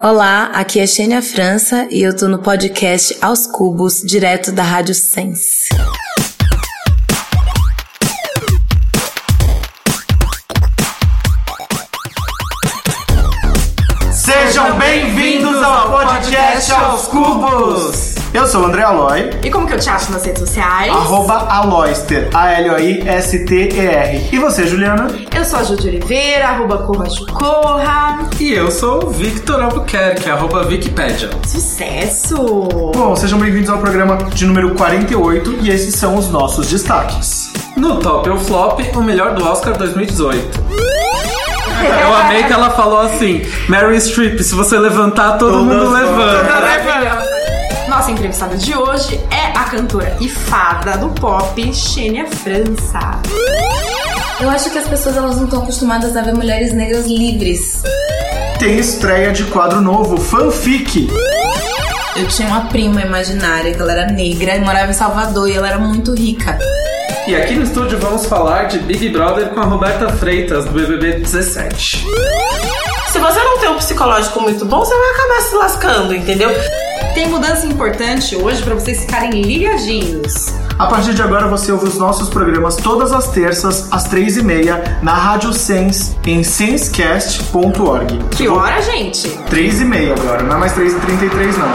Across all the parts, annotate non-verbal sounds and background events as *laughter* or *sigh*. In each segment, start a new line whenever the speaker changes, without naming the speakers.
Olá, aqui é Xênia França e eu tô no podcast Aos Cubos, direto da Rádio Sense.
Sejam bem-vindos ao podcast Aos Cubos! Eu sou o André Aloy,
E como que eu te acho nas redes sociais?
arroba Aloyster, A-L-O-I-S-T-E-R. E você, Juliana?
Eu sou a Júlia Oliveira, arroba Corra Chucorra.
E eu sou o Victor Albuquerque, arroba Wikipedia.
Sucesso!
Bom, sejam bem-vindos ao programa de número 48 e esses são os nossos destaques.
No Top ou Flop, o melhor do Oscar 2018. Eu amei que ela falou assim: Mary Streep, se você levantar, todo
Todas
mundo levanta.
Nossa entrevistada de hoje é a cantora e fada do pop, Xênia França.
Eu acho que as pessoas elas não estão acostumadas a ver mulheres negras livres.
Tem estreia de quadro novo, Fanfic.
Eu tinha uma prima imaginária que ela era negra e morava em Salvador e ela era muito rica.
E aqui no estúdio vamos falar de Big Brother com a Roberta Freitas, do BBB 17.
Se você não tem um psicológico muito bom, você vai acabar se lascando, entendeu?
Tem mudança importante hoje pra vocês ficarem ligadinhos.
A partir de agora você ouve os nossos programas todas as terças, às três e meia, na Rádio Sense, em sensecast.org.
Que hora, gente?
Três e meia agora, não é mais três e trinta e três não.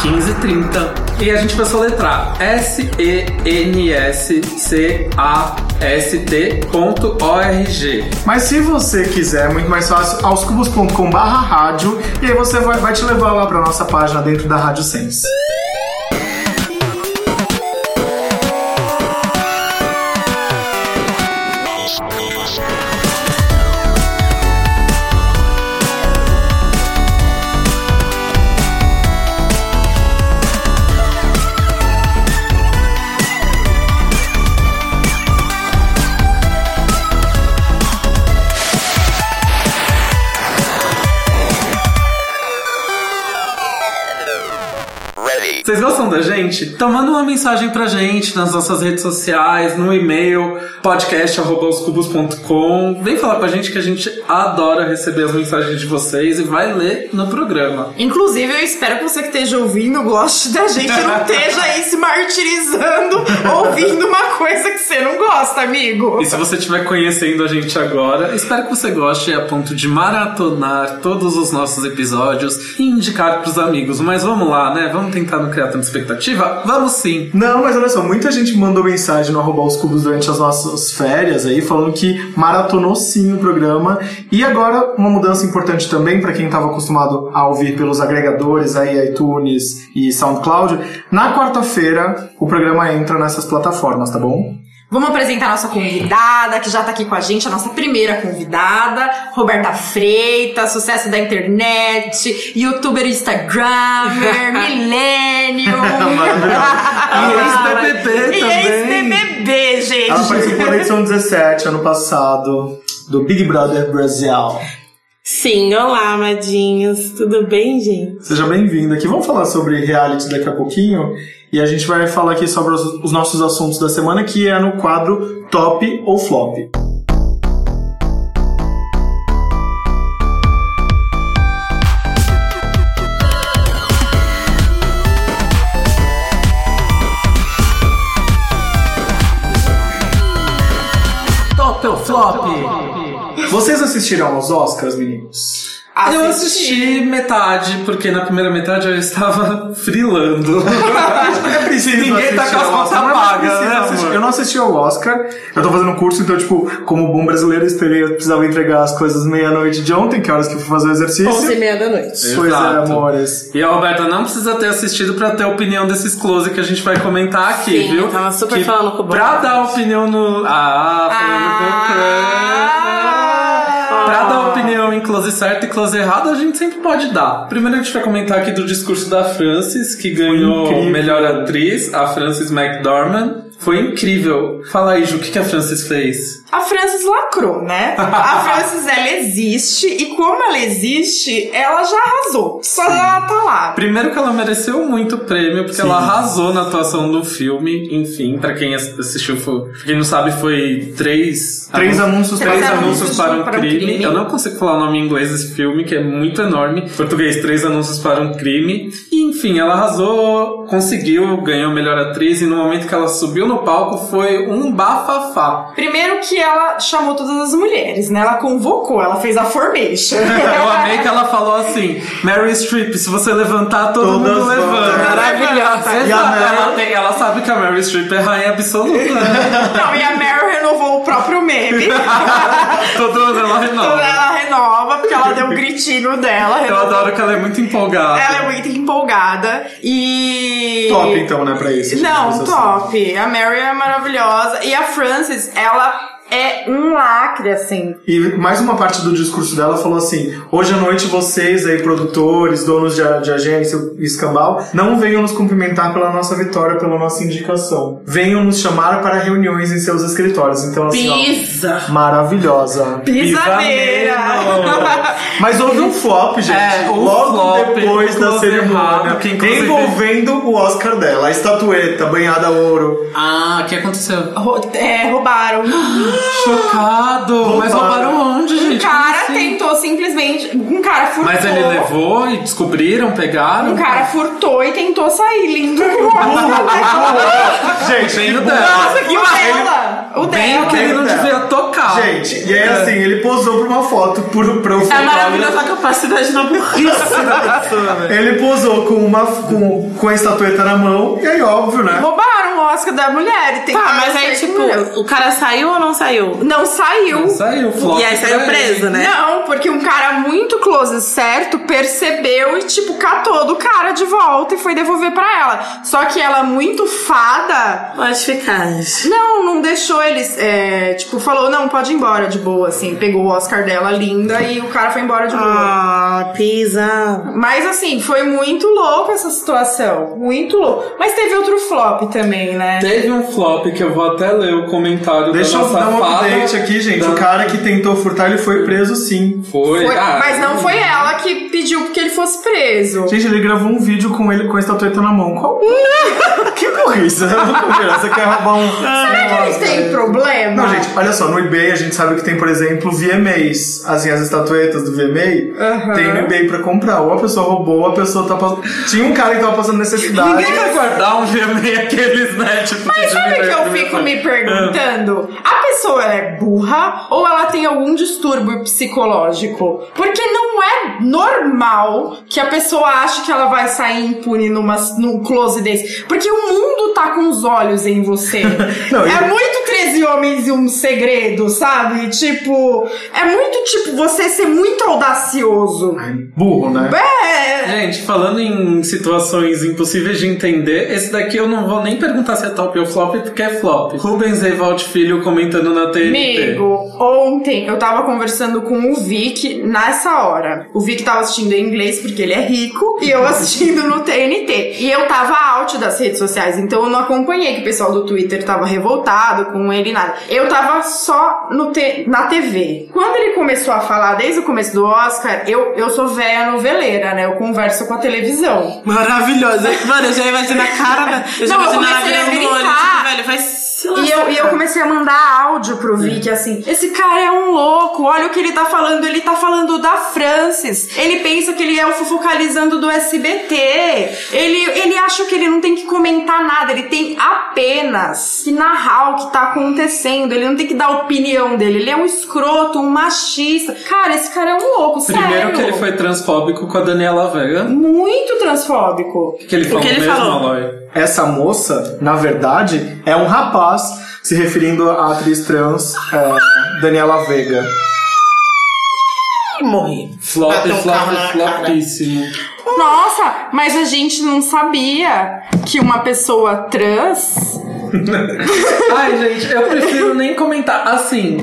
15h30. E a gente vai soletrar S-E-N-S-C-A-S-T.org.
Mas se você quiser, é muito mais fácil, aoscubos.com barra rádio e aí você vai, vai te levar lá pra nossa página dentro da Rádio Sense.
Vocês gostam da gente? Então manda uma mensagem pra gente nas nossas redes sociais, no e-mail podcast@oscubos.com. Vem falar com a gente que a gente adora receber as mensagens de vocês e vai ler no programa.
Inclusive, eu espero que você que esteja ouvindo goste da gente e não esteja aí se martirizando *laughs* ouvindo uma coisa que você não gosta, amigo.
E se você estiver conhecendo a gente agora, espero que você goste a ponto de maratonar todos os nossos episódios e indicar pros amigos. Mas vamos lá, né? Vamos tentar não criar tanta expectativa? Vamos sim!
Não, mas olha só, muita gente mandou mensagem no arroba os cubos durante as nossas férias aí, falando que maratonou sim o programa. E agora, uma mudança importante também para quem estava acostumado a ouvir pelos agregadores aí, iTunes e SoundCloud. Na quarta-feira, o programa entra nessas plataformas, tá bom?
Vamos apresentar a nossa convidada, que já tá aqui com a gente, a nossa primeira convidada, Roberta Freitas, sucesso da internet, youtuber, instagrammer, *laughs* millennium. *laughs*
E ex-BBB
E
também.
ex-BBB, gente.
Ela participou da edição 17, ano passado, do Big Brother Brasil.
Sim, olá, amadinhos. Tudo bem, gente?
Seja bem-vindo aqui. Vamos falar sobre reality daqui a pouquinho. E a gente vai falar aqui sobre os, os nossos assuntos da semana, que é no quadro Top ou Flop.
Top ou flop?
Vocês assistiram aos Oscars, meninos?
Eu assisti metade, porque na primeira metade eu estava *laughs* frilando.
É preciso
ninguém tá com as contas
é
pagas, né, amor?
Eu não assisti ao Oscar. Eu tô fazendo um curso, então, tipo, como bom brasileiro, eu esperei, eu precisava entregar as coisas meia-noite de ontem, que é horas que eu fui fazer o exercício.
Onze e meia da noite.
Pois é,
Exato.
amores.
E a Roberta não precisa ter assistido pra ter a opinião desses close que a gente vai comentar aqui,
Sim,
viu?
eu tava super
Que
falando com o
Pra dar opinião no. Ah, falando opinião em close certo e close errado, a gente sempre pode dar. Primeiro a gente vai comentar aqui do discurso da Frances, que ganhou melhor atriz, a Frances McDormand. Foi incrível. Fala aí, Ju, o que, que a Frances fez?
A Frances lacrou, né? A Frances, ela existe e como ela existe, ela já arrasou. Só ela tá lá.
Primeiro que ela mereceu muito prêmio, porque ela arrasou na atuação do filme. Enfim, pra quem assistiu, foi, pra quem não sabe, foi três...
Três anúncios
Três
Três
anúncios
anúncios
para um
para um
crime.
crime.
Eu não consigo falar o nome em inglês desse filme, que é muito enorme. Em Português, Três Anúncios para um Crime. E, enfim, ela arrasou, conseguiu, ganhou melhor atriz. E no momento que ela subiu no palco, foi um bafafá.
Primeiro que ela chamou todas as mulheres, né? Ela convocou, ela fez a formation. *laughs*
Eu amei que ela falou assim: Mary Streep, se você levantar, todo
Todas
mundo levanta.
Maravilhosa.
E
ela, tem- ela sabe que a Mary Streep é rainha absoluta. né?
Não, e a renovou o próprio meme. *laughs*
mundo ela renova.
ela renova, porque ela deu um gritinho dela.
Eu adoro que ela é muito empolgada.
Ela é muito empolgada e.
Top, então, né, pra isso.
Não,
Assim.
top. A Mary é maravilhosa. E a Frances, ela é um lacre, assim.
E mais uma parte do discurso dela falou assim: hoje à noite vocês aí, produtores, donos de, de agência e escambau, não venham nos cumprimentar pela nossa vitória, pela nossa indicação. Venham nos chamar para reuniões em seus escritórios. Então, assim,
Pisa.
ó, maravilhosa.
Pisadeira. *laughs*
Mas houve um flop, gente.
É, um
logo
flop,
depois
um
da cerimônia.
errado, que inclusive-
Envolvendo o Oscar dela, a estatueta banhada a ouro.
Ah, o que aconteceu?
Rou- é, roubaram. *gasps*
Chocado! Mas
Roubaram.
roubaram onde,
Um
gente?
cara
Como assim?
tentou simplesmente. Um cara furtou.
Mas ele levou e descobriram, pegaram?
Um cara furtou e tentou sair lindo. *laughs* *laughs*
Gente, que
dela.
Nossa, que dela! O
Bem
dela.
que ele não
dela.
devia tocar.
Gente, e aí assim, ele posou pra uma foto pro, pro
É maravilhosa a capacidade na burrice da pessoa. *laughs*
Ele posou com uma com, com a estatueta na mão, e aí óbvio, né?
Roubaram o Oscar da mulher. E tem
Tá,
que
mas aí, tipo,
mulher.
o cara saiu ou não saiu?
Não saiu.
Saiu, flop.
E aí saiu
pra
preso, né?
Não, porque um cara muito close certo percebeu e, tipo, catou do cara de volta e foi devolver pra ela. Só que ela, muito fada,
Pode ficar.
não, não deixou eles. é, tipo, falou, não, pode ir embora de boa, assim. Pegou o Oscar dela linda e o cara foi embora de boa.
Ah, pisa.
Mas assim, foi muito louco essa situação. Muito louco. Mas teve outro flop também, né?
Teve um flop que eu vou até ler o comentário
Deixa
da
eu
nossa
dar um
fada.
update aqui, gente.
da-
O cara que tentou furtar, ele foi preso sim.
Foi.
Foi-
ah,
mas não foi ela que pediu que ele fosse preso.
Gente, ele gravou um vídeo com ele com a estatueta na mão. Qual? *laughs* que burrice? *laughs* Você quer roubar um.
Será que eles têm problema?
Não, gente, olha só, no eBay a gente sabe que tem, por exemplo, VMAs. Assim, as estatuetas do VMA tem no eBay pra comprar. Ou a pessoa roubou, ou a pessoa tá passando. Tinha um cara que tava passando necessidade.
Ninguém vai guardar um VMA aqueles, né? Tipo,
Mas sabe o que eu fico me
Ah.
perguntando? A pessoa é burra ou ela tem algum distúrbio psicológico? Porque não é normal que a pessoa ache que ela vai sair impune numa, num close desse. Porque o mundo tá com os olhos em você. *laughs*
Não,
é
eu-
muito 13 homens e um segredo, sabe? Tipo, é muito tipo você ser muito audacioso.
Ai, Burro, né?
É.
Gente, falando em situações impossíveis de entender, esse daqui eu não vou nem perguntar se é top ou flop, porque é flop. Rubens Evald Filho comentando na TNT.
Amigo, ontem eu tava conversando com o Vic nessa hora. O Vic tava assistindo em inglês porque ele é rico e eu assistindo no TNT. E eu tava out das redes sociais, então eu não acompanhei que o pessoal do Twitter tava revoltado com ele nada. Eu tava só no te- na TV. Quando ele começou a falar desde o começo do Oscar, eu, eu sou velha noveleira, né? Eu converso com a televisão.
Maravilhosa. Mano, eu já imagino a cara. Eu já imagino
a
virando o olho, tipo, velho, vai se
E eu, e eu comecei a mandar áudio pro Vic, assim, esse cara é um louco, olha o que ele tá falando, ele tá falando da Francis, ele pensa que ele é o fofocalizando do SBT, ele, ele acha que ele não tem que comentar nada, ele tem apenas que narrar o que tá acontecendo, ele não tem que dar a opinião dele, ele é um escroto, um machista. Cara, esse cara é um louco,
Primeiro
sério.
que ele foi transfóbico com a Daniela Vega.
Muito transfóbico.
O que ele falou
que ele
mesmo,
falou?
Aloy?
Essa moça, na verdade, é um rapaz, se referindo à atriz trans é, Daniela Vega.
Morri.
Flop,
Bateu um
flop,
carro na
flopíssimo.
Nossa, mas a gente não sabia que uma pessoa trans *laughs*
Ai, gente, eu prefiro nem comentar. Assim,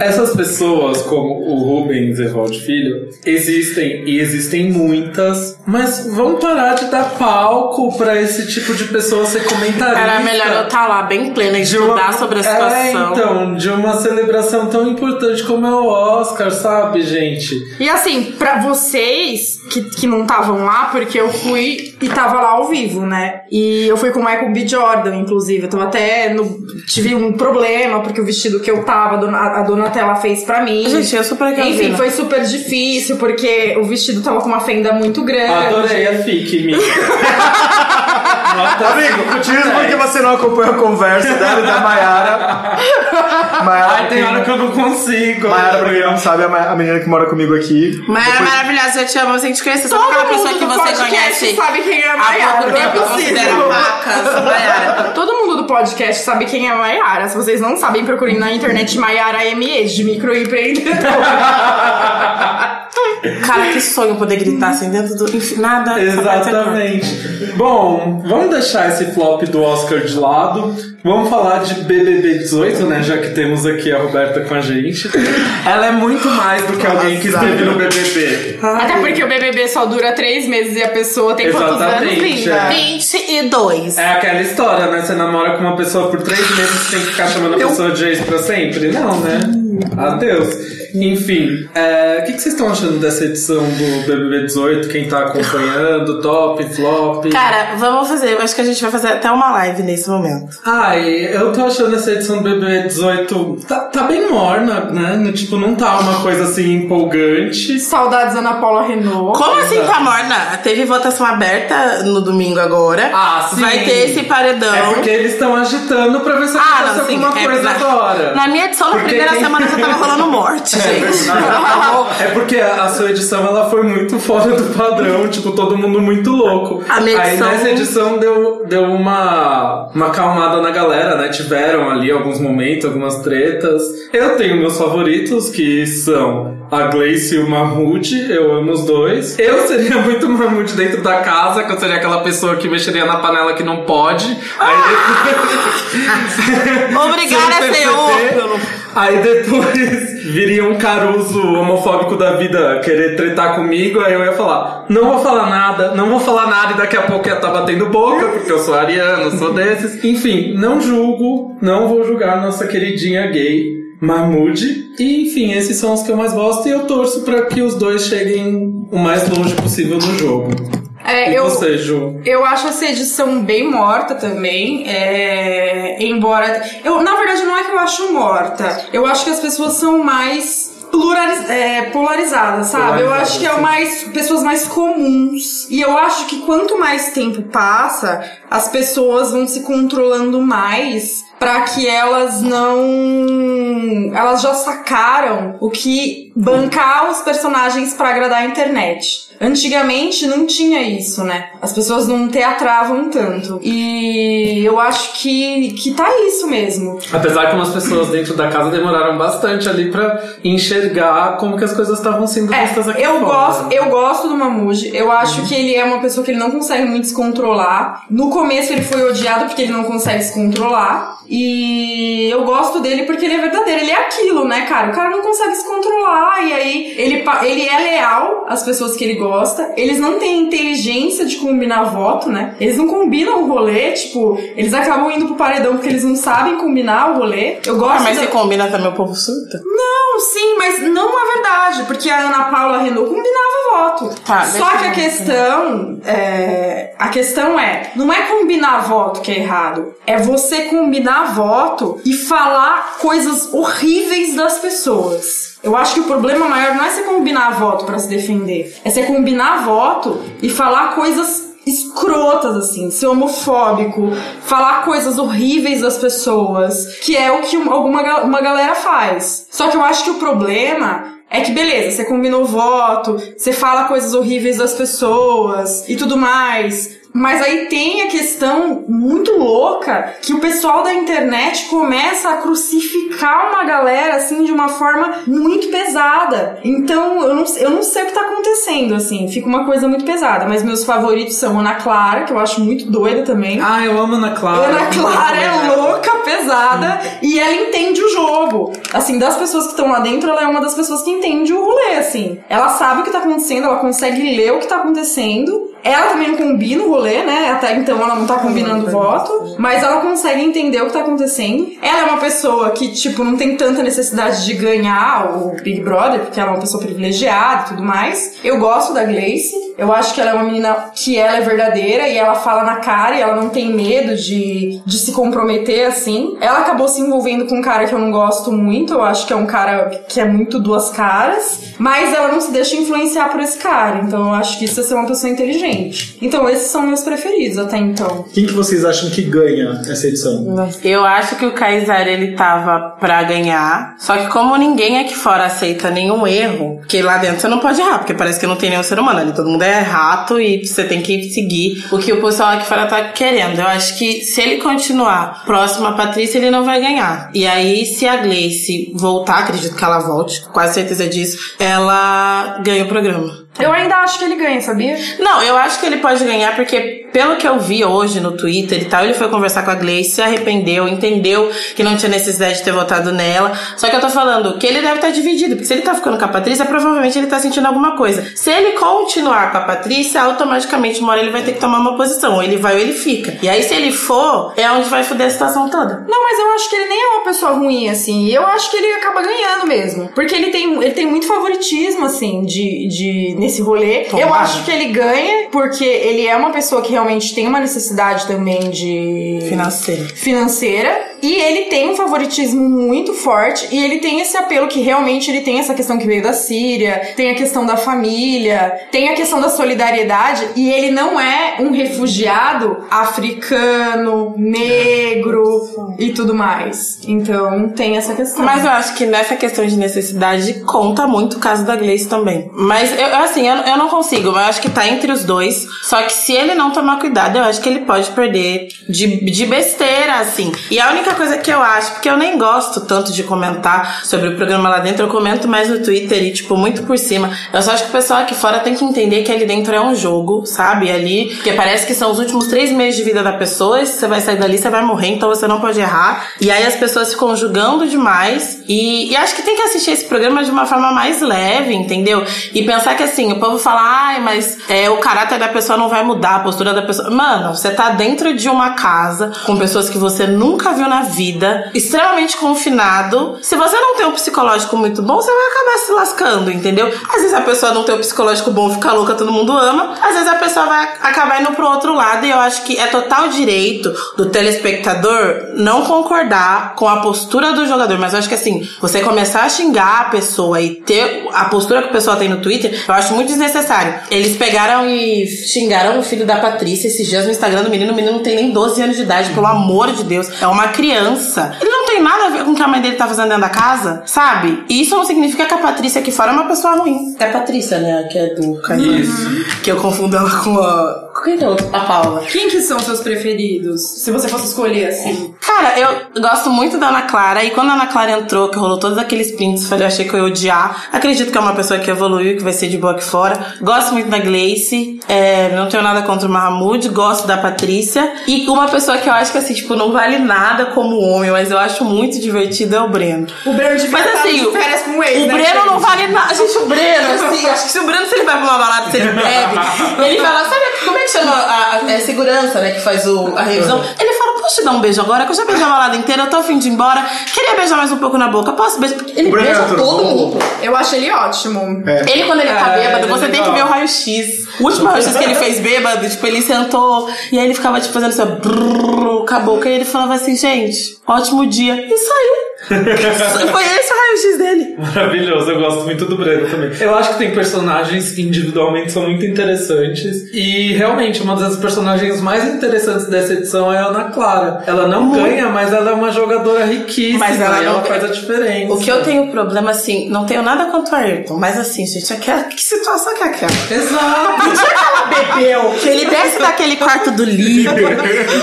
essas pessoas, como o Rubens Evaldo Filho, existem e existem muitas, mas vamos parar de dar palco pra esse tipo de pessoa ser comentarista.
Era melhor eu estar lá bem plena e
de uma-
estudar sobre a
É,
situação.
então, de uma celebração tão importante como é o Oscar, sabe, gente?
E assim, pra vocês que, que não estavam lá, porque eu fui e tava lá ao vivo, né? E eu fui com o Michael B. Jordan, inclusive. Eu tava até no. Tive um problema, porque o vestido que eu tava, a dona- a Donatella fez pra mim.
Gente, eu super quero
Enfim, foi super difícil, porque o vestido tava com uma fenda muito grande.
Adorei a Mika. Nota
Amigo, diz porque
10.
você não acompanha a conversa dela e da Mayara. Mayara,
Ai, tem hora que eu não consigo.
Mayara, pra quem não sabe, é a menina que mora comigo aqui.
Mas era
Depois-
maravilhosa, eu te amo, você te conhece. Sabe
Todo
aquela pessoa que você conhece?
sabe quem é a
Há
Mayara, não é
tempo considera
possível.
vacas, Mayara.
Todo mundo do podcast sabe quem é a Mayara. Se vocês não sabem, procurem na internet Mayara ME, de microempreendedor. *laughs*
Cara, que sonho poder gritar assim dentro do. Enfim, nada. só.
Exatamente. Bom, vamos deixar esse flop do Oscar de lado. Vamos falar de BBB 18, né? Já que temos aqui a Roberta com a gente. Ela é muito mais do que alguém que esteve no BBB.
Até porque o BBB só dura três meses e a pessoa tem quantos anos?
Exatamente, é.
22.
É aquela história, né? Você namora com uma pessoa por três meses, você tem que ficar chamando a pessoa de ex pra sempre? Não, né? Adeus. Enfim, é, o que, que vocês estão achando dessa edição do BBB 18? Quem tá acompanhando? *laughs* Top, flop?
Cara, vamos fazer. Eu acho que a gente vai fazer até uma live nesse momento.
Ai, eu tô achando essa edição do BBB 18 tá, tá bem morna, né? No- Tipo, não tá uma coisa assim empolgante.
Saudades Ana Paula Renault.
Como assim tá morna? Teve votação aberta no domingo agora.
Ah, sim.
Vai ter esse paredão.
É porque eles estão agitando pra ver se
Ah,
acontece
não, sim.
alguma
É,
coisa
na,
agora.
na minha edição, na
Porque
primeira
quem-
semana já tava rolando morte, gente.
É porque a sua edição ela foi muito fora do padrão, tipo, todo mundo muito louco.
A minha
Aí
edição-
nessa edição deu, deu uma, uma acalmada na galera, né? Tiveram ali alguns momentos, algumas tretas. Eu tenho meus favoritos, que são a Gleice e o Mahmoud, eu amo os dois. Eu seria muito Mahmoud dentro da casa, que eu seria aquela pessoa que mexeria na panela que não pode. Aí depois... *laughs*
Obrigada,
Sem
senhor.
Aí depois *laughs* viria um caruso homofóbico da vida querer tretar comigo, aí eu ia falar, não vou falar nada, não vou falar nada, e daqui a pouco ia estar batendo boca, porque eu sou ariano, sou desses. Enfim, não julgo, não vou julgar nossa queridinha gay. Mahmoud. E enfim, esses são os que eu mais gosto e eu torço pra que os dois cheguem o mais longe possível no jogo.
É,
e
eu,
você, Ju?
eu acho essa edição bem morta também. é, embora. Eu, na verdade, não é que eu acho morta. Eu acho que as pessoas são mais. Pluraliz, é, polarizadas, sabe? Eu acho que é o mais pessoas mais comuns. E eu acho que quanto mais tempo passa, as pessoas vão se controlando mais para que elas não. Elas já sacaram o que bancar os personagens pra agradar a internet. Antigamente não tinha isso, né? As pessoas não teatravam tanto. E eu acho que, que tá isso mesmo.
Apesar que umas pessoas dentro da casa demoraram bastante ali pra enxergar como que as coisas estavam sendo
É,
vistas aqui
eu
fora.
gosto, eu gosto do Mamuji. Eu acho que ele é uma pessoa que ele não consegue muito se controlar. No começo ele foi odiado porque ele não consegue se controlar. E eu gosto dele porque ele é verdadeiro. Ele é aquilo, né, cara? O cara não consegue se controlar. E aí ele, ele é leal às pessoas que ele gosta. Eles não têm inteligência de combinar voto, né? Eles não combinam o rolê. Tipo, eles acabam indo pro paredão porque eles não sabem combinar o rolê. Eu gosto
Ah, mas
da-
se combina também o povo surta.
não, sim, mas não é verdade, porque a Ana Paula Renault combinava voto.
Tá,
Só que a questão é, a questão é, não é combinar voto que é errado, é você combinar voto e falar coisas horríveis das pessoas. Eu acho que o problema maior não é você combinar voto pra se defender, é você combinar voto e falar coisas escrotas, assim, ser homofóbico, falar coisas horríveis das pessoas, que é o que uma- alguma uma galera faz. Só que eu acho que o problema é que, beleza, você combinou voto, você fala coisas horríveis das pessoas e tudo mais. Mas aí tem a questão muito louca que o pessoal da internet começa a crucificar uma galera assim de uma forma muito pesada. Então eu não, eu não sei o que tá acontecendo, assim, fica uma coisa muito pesada. Mas meus favoritos são Ana Clara, que eu acho muito doida também.
Ah, eu amo Ana Clara.
Ana Clara é louca, pesada, e ela entende o jogo. Assim, das pessoas que estão lá dentro, ela é uma das pessoas que entende o rolê, assim. Ela sabe o que tá acontecendo, ela consegue ler o que tá acontecendo. Ela também não combina o rolê, né? Até então ela não tá combinando o voto, mas ela consegue entender o que tá acontecendo. Ela é uma pessoa que, tipo, não tem tanta necessidade de ganhar o Big Brother, porque ela é uma pessoa privilegiada e tudo mais. Eu gosto da Gleice. Eu acho que ela é uma menina que ela é verdadeira e ela fala na cara e ela não tem medo de, de se comprometer assim. Ela acabou se envolvendo com um cara que eu não gosto muito. Eu acho que é um cara que é muito duas caras. Mas ela não se deixa influenciar por esse cara. Então eu acho que isso é ser uma pessoa inteligente. Então esses são meus preferidos até então.
Quem que vocês acham que ganha essa edição?
Eu acho que o Kaysar ele tava pra ganhar. Só que como ninguém aqui fora aceita nenhum erro, porque lá dentro você não pode errar, porque parece que não tem nenhum ser humano ali. Todo mundo é rato e você tem que seguir o que o pessoal aqui fora tá querendo. Eu acho que se ele continuar próximo à Patrícia, ele não vai ganhar. E aí, se a Gleice voltar, acredito que ela volte, quase certeza disso, ela ganha o programa.
Eu ainda acho que ele ganha, sabia?
Não, eu acho que ele pode ganhar porque, pelo que eu vi hoje no Twitter e tal, ele foi conversar com a Gleice, se arrependeu, entendeu que não tinha necessidade de ter votado nela. Só que eu tô falando que ele deve estar dividido, porque se ele tá ficando com a Patrícia, provavelmente ele tá sentindo alguma coisa. Se ele continuar com a Patrícia, automaticamente uma hora ele vai ter que tomar uma posição. Ou ele vai ou ele fica. E aí, se ele for, é onde vai foder a situação toda.
Não, mas eu acho que ele nem é uma pessoa ruim, assim. Eu acho que ele acaba ganhando mesmo. Porque ele tem, ele tem muito favoritismo, assim, de, de nesse rolê. Eu acho que ele ganha porque ele é uma pessoa que realmente tem uma necessidade também de.
Financeiro.
financeira e ele tem um favoritismo muito forte e ele tem esse apelo que realmente ele tem essa questão que veio da Síria, tem a questão da família, tem a questão da solidariedade e ele não é um refugiado africano, negro e tudo mais. Então tem essa questão.
Mas eu acho que nessa questão de necessidade conta muito o caso da Gleice também. Mas eu, assim, eu, eu não consigo, mas eu acho que tá entre os dois. Só que se ele não tomar cuidado, eu acho que ele pode perder de, de besteira, assim. E a única coisa que eu acho, porque eu nem gosto tanto de comentar sobre o programa lá dentro, eu comento mais no Twitter e, tipo, muito por cima. Eu só acho que o pessoal aqui fora tem que entender que ali dentro é um jogo, sabe? Ali, porque parece que são os últimos três meses de vida da pessoa, e se você vai sair dali, você vai morrer, então você não pode errar. E aí as pessoas ficam julgando demais. E, e acho que tem que assistir esse programa de uma forma mais leve, entendeu? E pensar que assim, o povo fala, ai, mas é, o caráter da pessoa não vai mudar, a postura da pessoa. Mano, você tá dentro de uma casa com pessoas que você nunca viu na vida, extremamente confinado. Se você não tem um psicológico muito bom, você vai acabar se lascando, entendeu? Às vezes a pessoa não tem um psicológico bom, fica louca, todo mundo ama. Às vezes a pessoa vai acabar indo pro outro lado e eu acho que é total direito do telespectador não concordar com a postura do jogador. Mas eu acho que assim, você começar a xingar a pessoa e ter a postura que a pessoa tem no Twitter, eu acho muito desnecessário. Eles pegaram e xingaram o filho da Patrícia esses dias no Instagram do menino. O menino não tem nem 12 anos de idade, pelo amor de Deus. É uma criança. Ele não tem nada a ver com o que a mãe dele tá fazendo dentro da casa, sabe? E isso não significa que a Patrícia aqui fora é uma pessoa ruim. É a Patrícia, né? Que é do Caio. Que eu confundo ela com a. Quem que é outra? A Paula.
Quem que são seus preferidos? Se você fosse escolher assim.
Cara, eu gosto muito da Ana Clara. E quando a Ana Clara entrou, que rolou todos aqueles prints, eu falei, eu achei que eu ia odiar. Acredito que é uma pessoa que evoluiu, que vai ser de boa aqui fora. Gosto muito da Gleice. É, não tenho nada contra o Mahamud. Gosto da Patrícia. E uma pessoa que eu acho que, assim, tipo, não vale nada como homem, mas eu acho muito divertido é o Breno.
O Breno de
Mas assim,
de férias com o ex,
o
né,
Breno
gente?
não vale nada. Gente, o Breno, assim, acho que se o Breno, se ele vai pra uma balada, se ele bebe, *laughs* ele fala, sabe, como é que chama a, a- é segurança, né, que faz o, a revisão? Ele fala, posso te dar um beijo agora? Que eu já beijei a balada inteira, eu tô afim de ir embora, queria beijar mais um pouco na boca, posso beijar? Ele beija
é
todo mundo.
Eu acho ele ótimo.
É.
Ele, quando ele tá
É,
bêbado,
ele é
você tem que ver o raio-x. O último raio-x que ele fez bêbado, tipo, ele sentou e aí ele ficava, tipo, fazendo assim, ó, brrr, com a boca. E ele falava assim, gente, ótimo dia. E saiu. *laughs* Foi esse o raio-x dele.
Maravilhoso, eu gosto muito do Breno também. Eu acho que tem personagens que individualmente são muito interessantes. E realmente, uma das personagens mais interessantes dessa edição é a Ana Clara. Ela não ganha, mas ela é uma jogadora riquíssima.
Mas ela não
ela
ganha.
faz a diferença.
O que eu tenho problema, assim, não tenho nada contra o Ayrton, mas assim, gente, aquela, que situação que é aquela?
Exato.
O dia que ela bebeu, que ele desce daquele quarto do livro,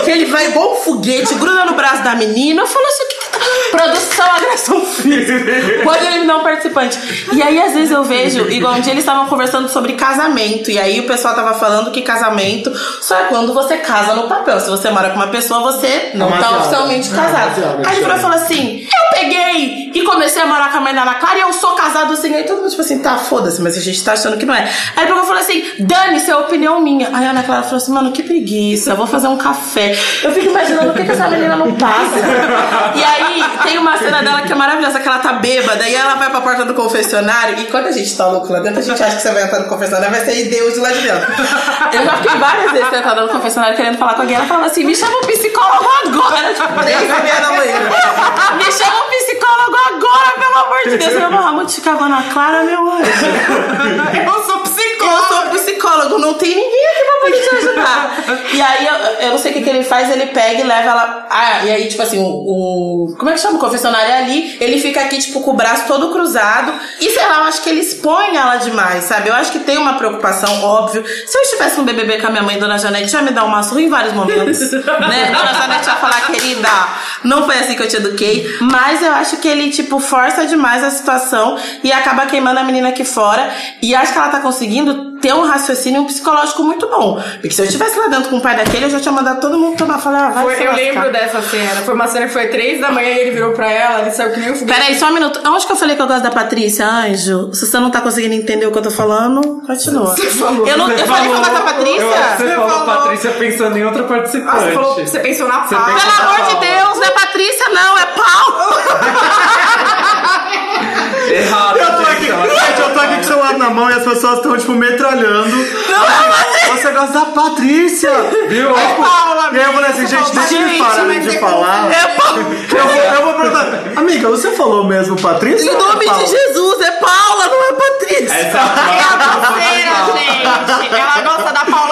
que ele vai igual um foguete, gruda no braço da menina, eu falo assim, o tá... Produção, agressão física. Pode eliminar um participante. E aí, às vezes, eu vejo, igual um dia eles estavam conversando sobre casamento, e aí o pessoal tava falando que casamento só é quando você casa no papel. Se você mora com uma pessoa, você não tá
Amasiado.
oficialmente
É,
casado.
amasiado,
Aí ele
isso
virou e falou assim: Eu peguei e comecei a morar com a mãe da Ana Clara e eu sou casado assim. Aí todo mundo, tipo assim, tá, foda-se, mas a gente tá achando que não é. Aí ele pegou e falou assim: Dane-se, é opinião minha. Aí a Ana Clara falou assim: Mano, que preguiça, eu vou fazer um café. Eu fico imaginando o que, que essa menina não passa. e aí tem uma cena dela que é maravilhosa, que ela tá bêbada e ela vai pra porta do confessionário. E quando a gente tá louco lá dentro, a gente acha que você vai entrar no confessionário, vai sair Deus de lá de dentro. Eu já fiquei várias vezes sentada no confessionário querendo falar com alguém. Ela falava assim: Me chama um psicólogo agora. Tipo, 10 e meia da manhã. *laughs* Me chama um psicólogo agora, pelo amor de Deus. Eu vou muito ficava na Clara, meu anjo.
Eu sou psicóloga.
Eu sou psicólogo, não tem ninguém aqui pra poder te ajudar. E aí, eu, eu não sei o que, que ele faz, ele pega e leva ela. Ah, e aí, tipo assim, o. o- como é que chama? O confessionário é ali. Ele fica aqui, tipo, com o braço todo cruzado. E sei lá, eu acho que ele expõe ela demais, sabe? Eu acho que tem uma preocupação, óbvio. Se eu estivesse no BBB com a minha mãe, Dona Janete, ia me dar um maço em vários momentos. *laughs* né? Dona Janete ia falar, querida, não foi assim que eu te eduquei. Mas eu acho que ele, tipo, força demais a situação e acaba queimando a menina aqui fora. E acho que ela tá conseguindo ter um raciocínio psicológico muito bom. Porque se eu estivesse lá dentro com o pai daquele, eu já tinha mandado todo mundo tomar. Falei, ah, vai
Foi- eu
lascar.
lembro dessa cena. Foi uma cena que foi três da manhã e ele virou pra ela, ele saiu que nem um foguete.
Peraí, só um minuto. Onde que eu falei que eu gosto da Patrícia, Anjo? Se você não tá conseguindo entender o que eu tô falando, continua.
Você falou.
Eu, não, eu falei que eu gosto da
Eu
Patrícia?
você,
Você
falou
falou.
Patrícia pensando em outra participante.
Ah, você, falou, você pensou na
Você
pau.
pensou-
Pelo amor de Deus, não é Patrícia, não, é Paulo.
Errado,
Eu tô aqui,
gente. ela-
gente, eu tô aqui com o celular na mão e as pessoas estão, tipo, metralhando. Você gosta da Patrícia!
Viu?
Paula,
E aí eu falei assim, gente, deixa eles
Gente,
pararem de
é
falar.
É Paulo.
Eu vou, eu vou perguntar. Amiga, você falou mesmo Patrícia?
Em
ou
nome
Paula?
de Jesus, é Paula, não é Patrícia.
Essa
É a doceira, gente. Ela gosta da Paula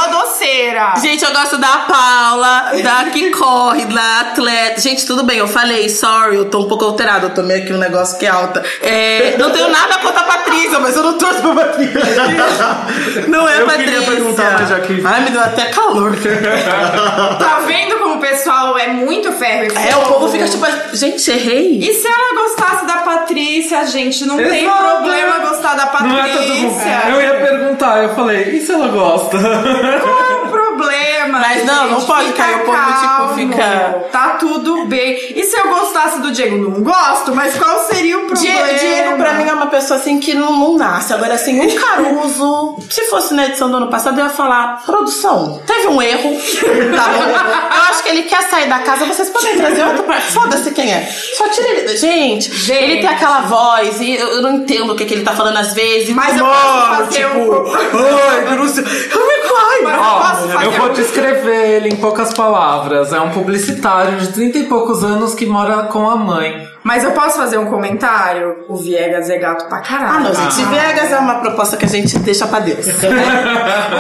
Gente, eu gosto da Paula, da que corre, da atleta. Gente, tudo bem, eu falei, sorry, eu tô um pouco alterada, eu tomei aqui um negócio que é alta. É, não tenho nada contra a Patrícia, mas eu não torço pra Patrícia. Não é
Eu
Patrícia.
queria perguntar, mas já que-
Ai, me deu até calor.
Tá vendo como o pessoal é muito ferro e fogo?
É, o povo fica tipo, gente, errei.
E se ela gostasse da Patrícia, gente? Não tem
Exato.
problema gostar da Patrícia.
Não é todo mundo. Eu ia perguntar, eu falei, e se ela gosta?
Qual o problema?
Mas não, não
gente?
pode
Fica
cair, o povo, tipo, fica-
Tá tudo bem. E se eu gostasse do Diego? Não gosto, mas qual seria o problema?
Diego, Diego, pra mim, é uma pessoa assim que não, não nasce. Agora, assim, um Caruso. se fosse na edição do ano passado, eu ia falar: produção, teve um erro. *laughs* Tá bom? Eu acho que ele quer sair da casa, vocês podem trazer outro pra. Foda-se quem é. Só tira ele. Gente,
Gente.
ele tem aquela voz e eu, eu não entendo o que, que ele tá falando às vezes.
Mas eu posso fazer um...
Ai, não sei. Eu me
Mas eu
Ó,
posso fazer
eu vou
um-
descrever ele em poucas palavras. É um publicitário de 30 e poucos anos que mora com a mãe.
Mas eu posso fazer um comentário? O Viegas é gato pra caralho.
Ah, não, gente. Vegas é uma proposta que a gente deixa pra Deus. *laughs*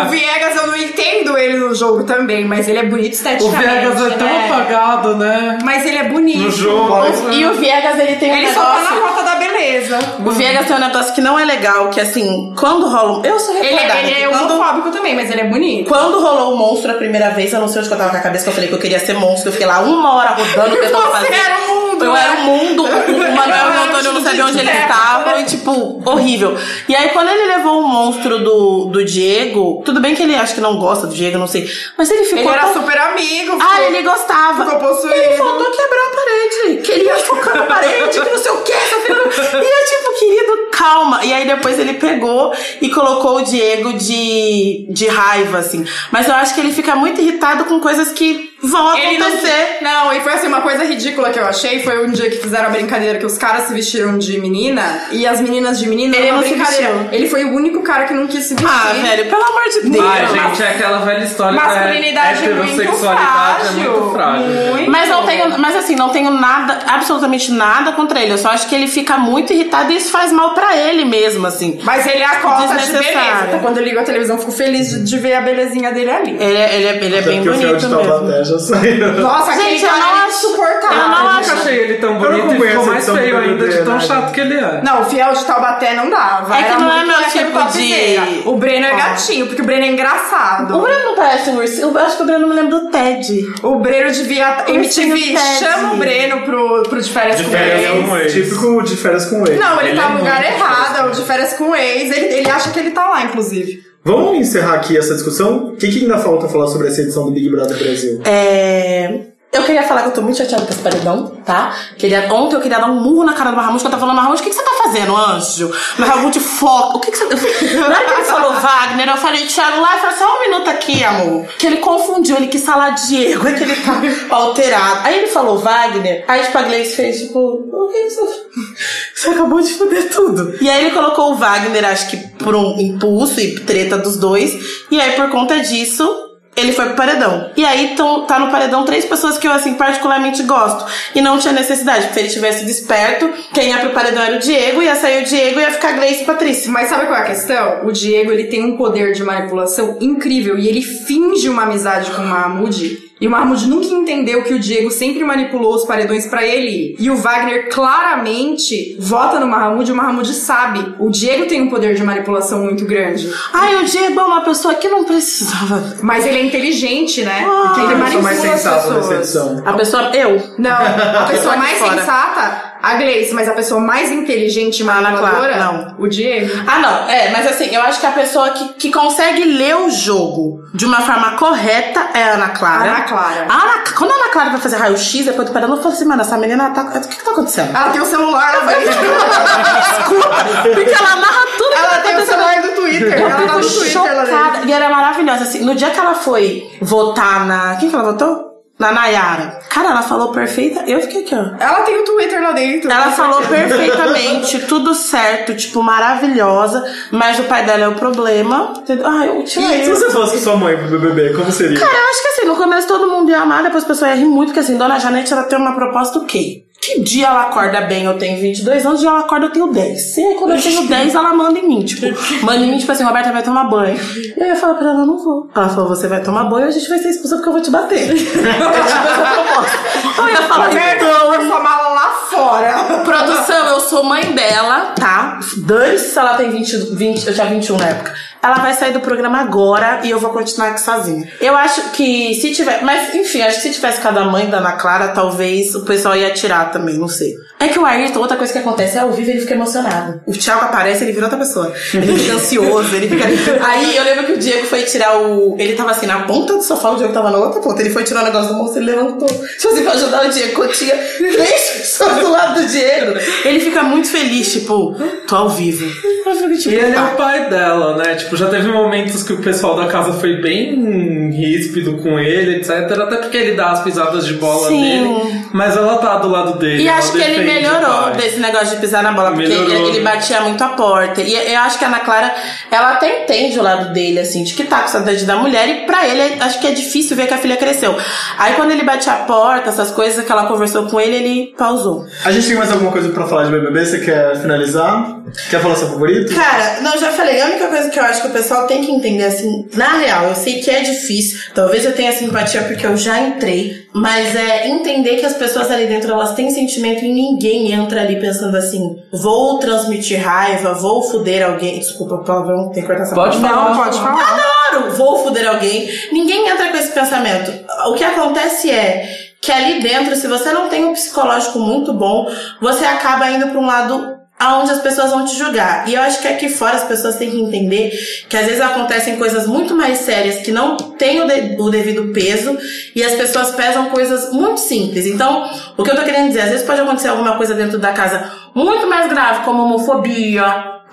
O Viegas, eu não entendo ele no jogo também, mas ele é bonito
O
esteticamente,
Vegas é tão
né?
apagado, né?
Mas ele é bonito.
No jogo.
E o Viegas, ele tem um
Ele só
negócio.
tá na rota da beleza.
O Viegas tem um negócio que não é legal, que assim, quando rola. um- Eu sou
Ele,
retardada.
ele é
quando,
homofóbico também, mas ele é bonito.
quando rolou o monstro a primeira vez, eu não sei onde eu tava com a cabeça, que eu falei que eu queria ser monstro. Eu fiquei lá uma hora rodando, tentando fazer.
era o mundo,
Eu
né?
era *laughs* o mundo. O, Manuel e Antônio
era
não sabiam onde eles
de
estavam
terra.
e, tipo, horrível. E aí, quando ele levou o monstro do, do Diego, tudo bem que ele acho que não gosta do Diego, não sei. Mas ele ficou.
Ele era
tão-
super amigo.
Ah, ele gostava.
Ficou possuído.
Ele faltou quebrar a parede. Queria focar na parede, que não sei o que. E eu, tipo, querido, calma. E aí depois ele pegou e colocou o Diego de, de raiva, assim. Mas eu acho que ele fica muito irritado com coisas que vão
Ele
acontecer.
não, não, e foi assim, uma coisa ridícula que eu achei, foi um dia que fizeram a brincadeira que os caras se vestiram de menina e as meninas de menina,
Ele
era uma
não
brincadeira. Ele foi o único cara que não quis se vestir.
Ah, velho, pelo amor de Deus.
Ai, gente, é aquela velha história da
Masculinidade é muito
heterossexualidade é muito frágil.
Muito.
Mas não tenho, mas assim, não tenho nada, absolutamente nada contra ele. Eu só acho que ele fica muito irritado e isso faz mal pra ele mesmo, assim.
Mas ele acorda de beleza. Então, quando eu ligo a televisão, eu fico feliz de, de ver a belezinha dele ali.
Ele, é- ele, é- ele é bem bonito
de
mesmo.
Já saiu.
Nossa, aquele
Gente, eu
cara
não
é
acho-
insuportável.
eu não acho-
nunca achei ele tão bonito e ficou mais feio ainda de tão chato que ele é.
Não, o fiel de Taubaté não dava.
É que não é meu tipo de-
O Breno é gatinho, porque o Breno é engraçado.
O Breno não parece um ursinho. Eu acho que o Breno me lembra do Ted.
O Breno devia. MTV, chama o Breno pro, pro de férias
De
com
férias
ex.
com ex.
Típico de férias com ele.
Não, ele,
Ele
tá
é
no lugar errado, é o de férias com ex. Ele, ele acha que ele tá lá, inclusive.
Vamos encerrar aqui essa discussão? O que, que ainda falta falar sobre essa edição do Big Brother Brasil?
É. Eu queria falar que eu tô muito chateada com esse paredão, tá? Queria, ontem eu queria dar um murro na cara do Marramute, que eu tava falando, Marramute, o que, que você tá fazendo, anjo? Marramute, foco. O que, que você. *laughs* Na hora que ele falou Wagner, eu falei, Thiago, lá, fala só um minuto aqui, amor. Que ele confundiu, ele quis falar Diego, *laughs* é que ele tá alterado. Aí ele falou Wagner, aí tipo, a Gleice fez, tipo, o que isso? *laughs* Você acabou de foder tudo. E aí ele colocou o Wagner, acho que por um impulso e treta dos dois. E aí, por conta disso, ele foi pro paredão. E aí tão, tá no paredão três pessoas que eu, assim, particularmente gosto. E não tinha necessidade, porque se ele tivesse desperto, quem ia pro paredão era o Diego, ia sair o Diego e ia ficar Gleice e Patrícia.
Mas sabe qual é a questão? O Diego, ele tem um poder de manipulação incrível e ele finge uma amizade com o Mahmoud. E o Mahmoud nunca entendeu que o Diego sempre manipulou os paredões pra ele. E o Wagner claramente vota no Mahmoud e o Mahmoud sabe. O Diego tem um poder de manipulação muito grande.
Ai, o Diego é uma pessoa que não precisava.
Mas ele é inteligente, né?
Ah,
Porque ele
é a pessoa mais
manipula as pessoas.
A pessoa. Eu.
Não, a *laughs* pessoa mais sensata, a Gleice, mas a pessoa mais inteligente e manipuladora,
Clara,
o Diego.
Ah, não. É, mas assim, eu acho que a pessoa que, que consegue ler o jogo de uma forma correta é a Ana Clara.
Ana Clara.
A Ana- quando a Ana Clara vai fazer raio-x, depois do paredão, eu falo assim, mano, essa menina tá. O que que tá acontecendo?
Ela tem o celular, ela vai.
Desculpa, porque ela narra tudo
Ela
tá
tem o celular do Twitter.
Eu
ela tá no Twitter
chocada. E ela é maravilhosa. Assim, no dia que ela foi votar na. Quem que ela votou? Na Nayara. Cara, ela falou perfeita. Eu fiquei aqui, ó.
Ela tem o Twitter lá dentro.
Ela falou
certeza.
perfeitamente, tudo certo, tipo, maravilhosa. Mas o pai dela é o problema. Entendeu? Ai, eu te
E se
amo.
você fosse com sua mãe pro BBB, como seria?
Cara, eu acho que assim, no começo todo mundo ia amar, depois a pessoa ia rir muito, porque assim, Dona Janete, ela tem uma proposta o quê? Que dia ela acorda bem, eu tenho 22 anos, dia ela acorda, eu tenho 10. E aí, quando eu tenho 10, ela manda em mim, tipo, manda em mim, tipo assim, Roberta vai tomar banho. E eu ia falar pra ela, não vou. Ela falou, você vai tomar banho, a gente vai ser expulsa porque eu vou te bater. *laughs* essa proposta. Eu ia falar,
Roberta,
então,
põe sua mala lá fora.
Produção, eu sou mãe dela, tá? Dane-se se ela tem 20, 20, eu tinha 21 na época. Ela vai sair do programa agora e eu vou continuar aqui sozinha. Eu acho que se tiver. Mas, enfim, acho que se tivesse cada mãe da Ana Clara, talvez o pessoal ia tirar também, não sei. É que o Ayrton, outra coisa que acontece é ao vivo ele fica emocionado. O Thiago aparece, ele vira outra pessoa. Ele fica ansioso, ele fica. *laughs* Aí eu lembro que o Diego foi tirar o. Ele tava assim na ponta do sofá, o Diego tava na outra ponta. Ele foi tirar o negócio do moço, ele levantou. Tipo assim, pra ajudar o Diego. Quando tinha três pessoas do lado do Diego, ele fica muito feliz, tipo, tô ao vivo. Eu fico, tipo,
E ele é
tá.
o pai dela, né? Tipo, já teve momentos que o pessoal da casa foi bem ríspido com ele, etc. Até porque ele dá as pisadas de bola
Sim.
dele. Mas ela tá do lado dele.
E acho que ele melhorou desse negócio de pisar na bola, porque ele, ele batia muito a porta. E eu acho que a Ana Clara, ela até entende o lado dele, assim, de que tá com saudade da mulher, e pra ele, acho que é difícil ver que a filha cresceu. Aí quando ele batia a porta, essas coisas que ela conversou com ele, ele pausou.
A gente tem mais alguma coisa pra falar de BBB? Você quer finalizar? Quer falar seu favorito?
Cara, não, já falei. A única coisa que eu acho que o pessoal tem que entender, assim, na real, eu sei que é difícil. Talvez eu tenha simpatia porque eu já entrei. Mas é entender que as pessoas ali dentro, elas têm sentimento e ninguém entra ali pensando assim, vou transmitir raiva, vou fuder alguém. Desculpa, palavrão, tem que cortar essa
Pode
parte.
falar.
Não, pode falar.
Adoro, vou fuder alguém. Ninguém entra com esse pensamento. O que acontece é que ali dentro, se você não tem um psicológico muito bom, você acaba indo pra um lado aonde as pessoas vão te julgar. E eu acho que aqui fora as pessoas têm que entender que às vezes acontecem coisas muito mais sérias que não têm o, de- o devido peso e as pessoas pesam coisas muito simples. Então, o que eu tô querendo dizer, às vezes pode acontecer alguma coisa dentro da casa muito mais grave, como homofobia,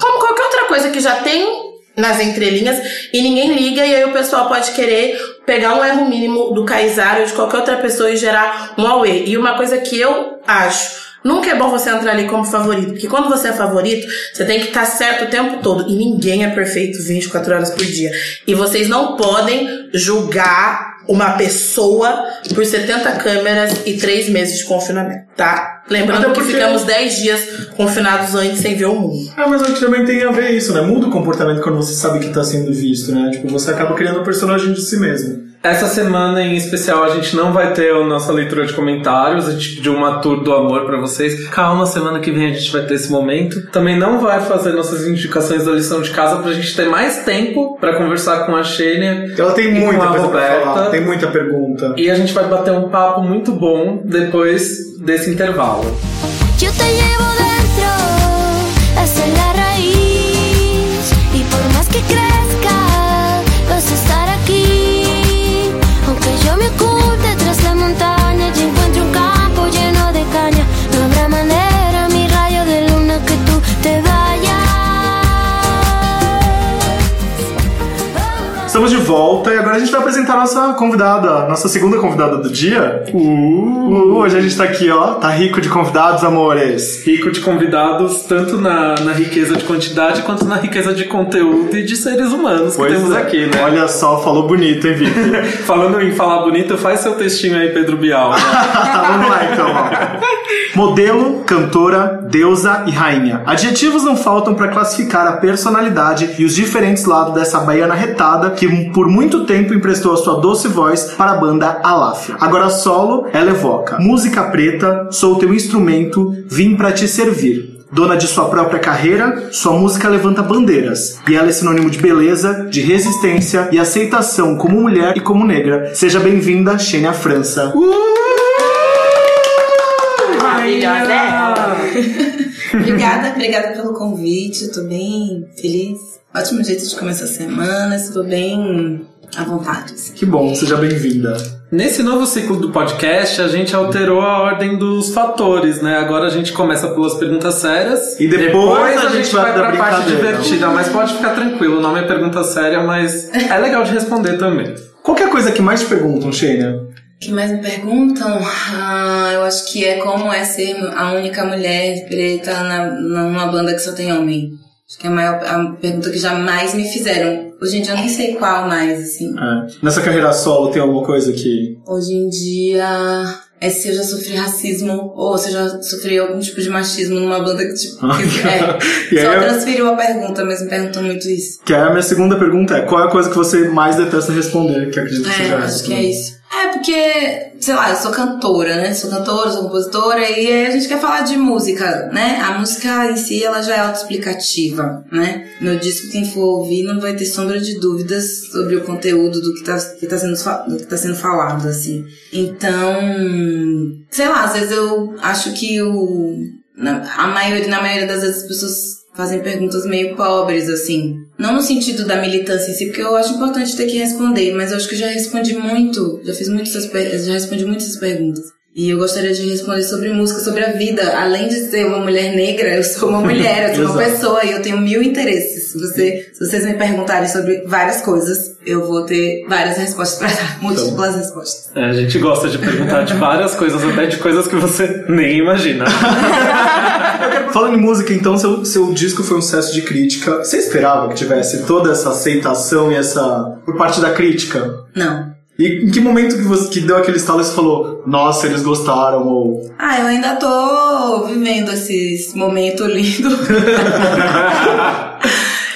como qualquer outra coisa que já tem nas entrelinhas e ninguém liga e aí o pessoal pode querer pegar um erro mínimo do Kaysar ou de qualquer outra pessoa e gerar um Aue. E uma coisa que eu acho Nunca é bom você entrar ali como favorito, porque quando você é favorito, você tem que estar certo o tempo todo. E ninguém é perfeito 24 horas por dia. E vocês não podem julgar uma pessoa por 70 câmeras e 3 meses de confinamento, tá? Lembrando
Até
que
porque-
ficamos 10 dias confinados antes sem ver o mundo.
Ah, mas acho que também tem a ver isso, né? Muda o comportamento quando você sabe que tá sendo visto, né? Tipo, você acaba criando um personagem de si mesmo.
Essa semana em especial a gente não vai ter a nossa leitura de comentários, a gente pediu uma tour do amor pra vocês. Calma, semana que vem a gente vai ter esse momento. Também não vai fazer nossas indicações da lição de casa pra gente ter mais tempo pra conversar com a Xênia.
Ela tem
e
muita
com a Roberta.
falar, tem muita pergunta.
E a gente vai bater um papo muito bom depois desse intervalo.
Yo te llevo dentro, es la raíz. Y por más que crezca,
volta e agora a gente vai apresentar a nossa convidada, nossa segunda convidada do dia. Uh, hoje a gente tá aqui, ó. Tá rico de convidados, amores.
Rico de convidados, tanto na, na riqueza de quantidade quanto na riqueza de conteúdo e de seres humanos que temos
é.
aqui, né?
Olha só, falou bonito, hein, Vicky? *laughs*
Falando em falar bonito, faz seu textinho aí, Pedro Bial. né? *laughs*
Vamos lá então, ó. Modelo, cantora, deusa e rainha. Adjetivos não faltam pra classificar a personalidade e os diferentes lados dessa baiana retada que por muito tempo emprestou a sua doce voz para a banda Aláfia. Agora solo, ela evoca: música preta, sou teu instrumento, vim pra te servir. Dona de sua própria carreira, sua música levanta bandeiras. E ela é sinônimo de beleza, de resistência e aceitação como mulher e como negra. Seja bem-vinda, Xênia França.
Maravilhosa é ela. *laughs*
Obrigada, obrigada pelo convite. Tô bem feliz. Ótimo jeito de começar a semana. Estou bem à vontade. assim.
Que bom, seja bem-vinda.
Nesse novo ciclo do podcast, a gente alterou a ordem dos fatores, né? Agora a gente começa pelas perguntas sérias.
E depois a gente vai
pra
pra
parte divertida. Mas pode ficar tranquilo, o nome é pergunta séria, mas é legal de responder também.
Qual que é a coisa que mais te perguntam?
O que mais me perguntam? Ah, eu acho que é como é ser a única mulher preta na, numa banda que só tem homem. Acho que é a maior a pergunta que jamais me fizeram. Hoje em dia eu nem sei qual mais, assim.
É. Nessa carreira solo tem alguma coisa que.
Hoje em dia é se eu já sofri racismo ou se eu já sofri algum tipo de machismo numa banda que, tipo, *laughs* que é. Só
eu-
transferiu a pergunta, mas me perguntam muito isso.
Que é a minha segunda pergunta é: qual é a coisa que você mais detesta responder? Que acredito que
É,
seja
acho
essa
que é
também.
isso. É, porque, sei lá, eu sou cantora, né? Sou cantora, sou compositora, e aí a gente quer falar de música, né? A música em si, ela já é autoexplicativa, né? Meu disco, quem for ouvir, não vai ter sombra de dúvidas sobre o conteúdo do que tá, que tá, sendo, do que tá sendo falado, assim. Então, sei lá, às vezes eu acho que o... Na, a maioria, na maioria das vezes as pessoas fazem perguntas meio pobres, assim. Não no sentido da militância em si, porque eu acho importante ter que responder, mas eu acho que já respondi muito, já fiz muitas já respondi muitas perguntas. E eu gostaria de responder sobre música, sobre a vida. Além de ser uma mulher negra, eu sou uma mulher, eu sou uma *laughs* pessoa e eu tenho mil interesses. Se, você, se vocês me perguntarem sobre várias coisas, eu vou ter várias respostas para dar, múltiplas respostas.
É, a gente gosta de perguntar de várias coisas, até de coisas que você nem imagina. *laughs*
Falando em música, então, seu, seu disco foi um sucesso de crítica. Você esperava que tivesse toda essa aceitação e essa. por parte da crítica?
Não.
E em que momento que você que deu aquele estalo e você falou, nossa, eles gostaram, ou.
Ah, eu ainda tô vivendo esse, momento lindo. *laughs*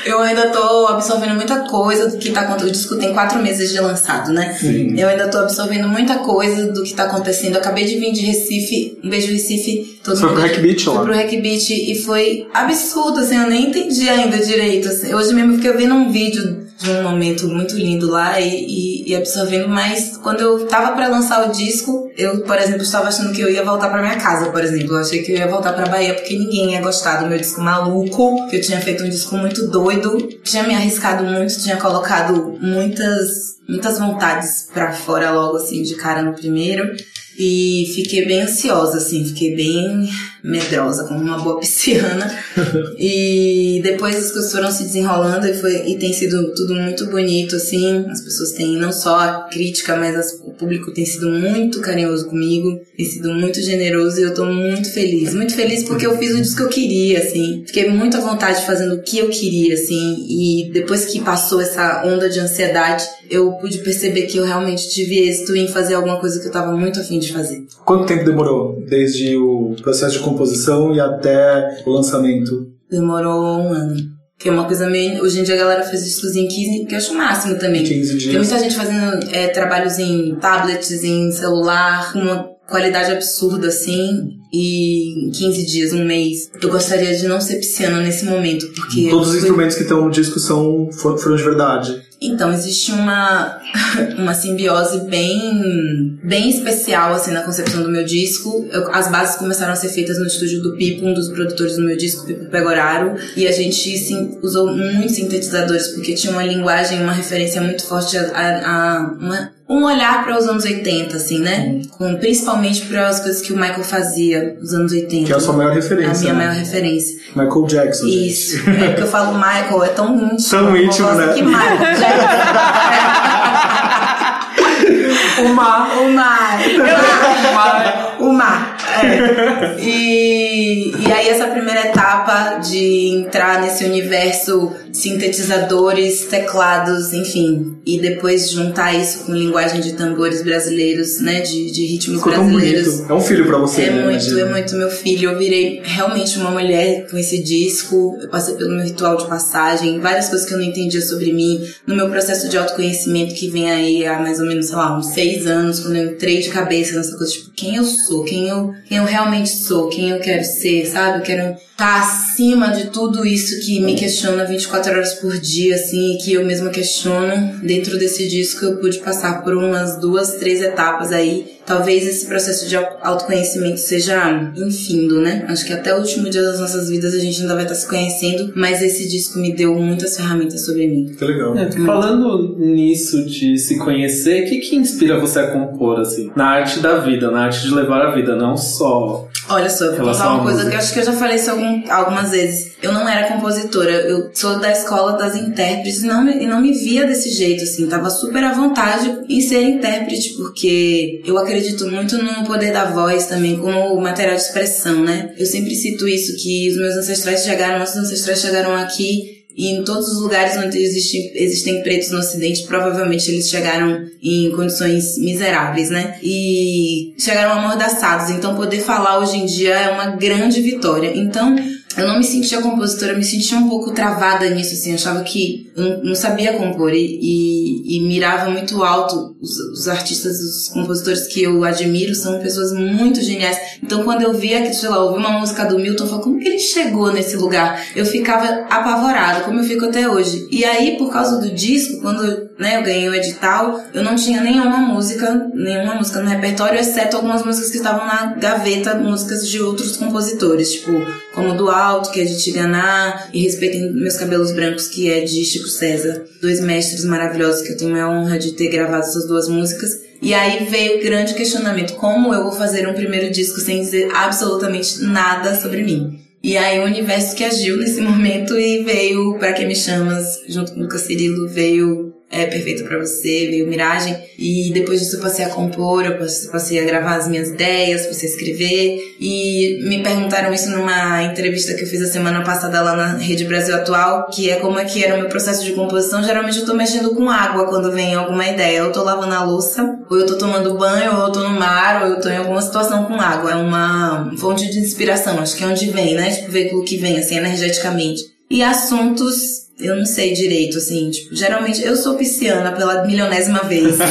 eu ainda tô absorvendo muita coisa do que tá acontecendo. O disco tem quatro meses de lançado, né?
Sim.
Eu ainda tô absorvendo muita coisa do que tá acontecendo. Eu acabei de vir de Recife, um beijo Recife. Todo
Foi
mundo
pro Hack Beat
Fui
lá?
pro Hack Beat e foi absurdo, assim, eu nem entendi ainda direito. assim. Hoje mesmo eu fiquei vendo um vídeo de um momento muito lindo lá e, e, e absorvendo, mas quando eu tava pra lançar o disco, eu, por exemplo, estava achando que eu ia voltar pra minha casa, por exemplo. Eu achei que eu ia voltar pra Bahia porque ninguém ia gostar do meu disco maluco, que eu tinha feito um disco muito doido, tinha me arriscado muito, tinha colocado muitas, muitas vontades pra fora logo, assim, de cara no primeiro. E fiquei bem ansiosa, assim, fiquei bem medrosa, como uma boa pisciana. *laughs* e depois as coisas foram se desenrolando e, foi, e tem sido tudo muito bonito, assim. As pessoas têm não só a crítica, mas as- o público tem sido muito carinhoso comigo, tem sido muito generoso e eu tô muito feliz. Muito feliz porque eu fiz o disco que eu queria, assim. Fiquei muito à vontade fazendo o que eu queria, assim. E depois que passou essa onda de ansiedade, eu pude perceber que eu realmente tive êxito em fazer alguma coisa que eu tava muito afim de fazer.
Quanto tempo demorou desde o processo de composição e até o lançamento?
Demorou um ano. Que é uma coisa meio. Hoje em dia a galera faz discos em 15, que eu acho o máximo também.
15
Tem
dias.
muita gente fazendo é, trabalhos em tablets, em celular, com uma qualidade absurda assim, e em 15 dias, um mês. Eu gostaria de não ser pisciana nesse momento, porque.
Todos os
fui-
instrumentos que estão no disco são, foram, foram de verdade.
Então, existe uma, *laughs* uma simbiose bem, bem especial, assim, na concepção do meu disco. Eu- as bases começaram a ser feitas no estúdio do Pipo, um dos produtores do meu disco, Pipo Pegoraro. E a gente sim, usou muitos sintetizadores, porque tinha uma linguagem, uma referência muito forte a, a- a uma- um olhar para os anos 80, assim, né? Com, principalmente para as coisas que o Michael fazia nos anos 80.
Que é a sua maior referência,
A minha
né?
maior referência.
Michael Jackson. gente.
Isso. É porque eu falo Michael, é tão íntimo.
Tão íntimo, né?
Que Michael *laughs*
O mar.
O mar. *laughs*
O mar.
O mar. É. *laughs* E, e aí essa primeira etapa de entrar nesse universo sintetizadores, teclados, enfim, e depois juntar isso com linguagem de tambores brasileiros, né, de, de ritmos
Ficou tão
brasileiros.
bonito. É um filho pra você,
É
né?
muito,
imagina.
é muito meu filho. Eu virei realmente uma mulher com esse disco. Eu passei pelo meu ritual de passagem, várias coisas que eu não entendia sobre mim. No meu processo de autoconhecimento que vem aí há mais ou menos, sei lá, uns seis anos, quando eu entrei de cabeça nessa coisa, tipo, quem eu sou, quem eu, quem eu realmente sou, quem eu quero ser, sabe? Eu quero estar acima de tudo isso que me questiona 24 horas por dia, assim, e que eu mesma questiono. Dentro desse disco eu pude passar por umas duas, três etapas aí. Talvez esse processo de au- autoconhecimento seja infindo, né? Acho que até o último dia das nossas vidas a gente ainda vai estar se conhecendo, mas esse disco me deu muitas ferramentas sobre mim.
Que legal.
É, falando nisso de se conhecer, o que, que inspira você a compor, assim? Na arte da vida, na arte de levar a vida, não só.
Olha só, eu vou contar uma coisa
música.
que eu acho que eu já falei isso algum- algumas vezes. Eu não era compositora, eu sou da escola das intérpretes e não, me, e não me via desse jeito, assim. Tava super à vontade em ser intérprete, porque eu acredito muito no poder da voz também como material de expressão, né? Eu sempre cito isso, que os meus ancestrais chegaram, nossos ancestrais chegaram aqui e em todos os lugares onde existem, existem pretos no Ocidente, provavelmente eles chegaram em condições miseráveis, né? E chegaram amordaçados. Então, poder falar hoje em dia é uma grande vitória. Então, eu não me sentia compositora, eu me sentia um pouco travada nisso, assim. Eu achava que eu não, sabia compor e, e, e mirava muito alto. Os, os artistas, os compositores que eu admiro são pessoas muito geniais. Então, quando eu via que, sei lá, ouvi uma música do Milton, eu falava, como que ele chegou nesse lugar? Eu ficava apavorada, como eu fico até hoje. E aí, por causa do disco, quando né, eu ganhei o edital, eu não tinha nenhuma música, nenhuma música no repertório, exceto algumas músicas que estavam na gaveta, músicas de outros compositores, tipo, como do Alto, que é de Tiganá, e Respeitem Meus Cabelos Brancos, que é de Chico César. Dois mestres maravilhosos que eu tenho a honra de ter gravado essas duas músicas. E aí veio o grande questionamento: como eu vou fazer um primeiro disco sem dizer absolutamente nada sobre mim? E aí o universo que agiu nesse *laughs* momento e veio Pra Que Me Chamas, junto com o Lucas Cirilo, veio é, Perfeito Pra Você, veio Miragem. E depois disso eu passei a compor, eu passei- a gravar as minhas ideias, passei a escrever. E me perguntaram isso numa entrevista que eu fiz a semana passada lá na Rede Brasil Atual, que é como é que era o meu processo de composição. Geralmente eu tô mexendo com água quando vem alguma ideia. Eu tô lavando a louça, ou eu tô tomando banho, ou eu tô no mar, ou eu tô em alguma situação com água. É uma fonte de inspiração, acho que é onde vem, né? Tipo, veículo que vem, assim, energeticamente. E assuntos, eu não sei direito, assim, tipo, geralmente eu sou pisciana pela milionésima vez. *laughs*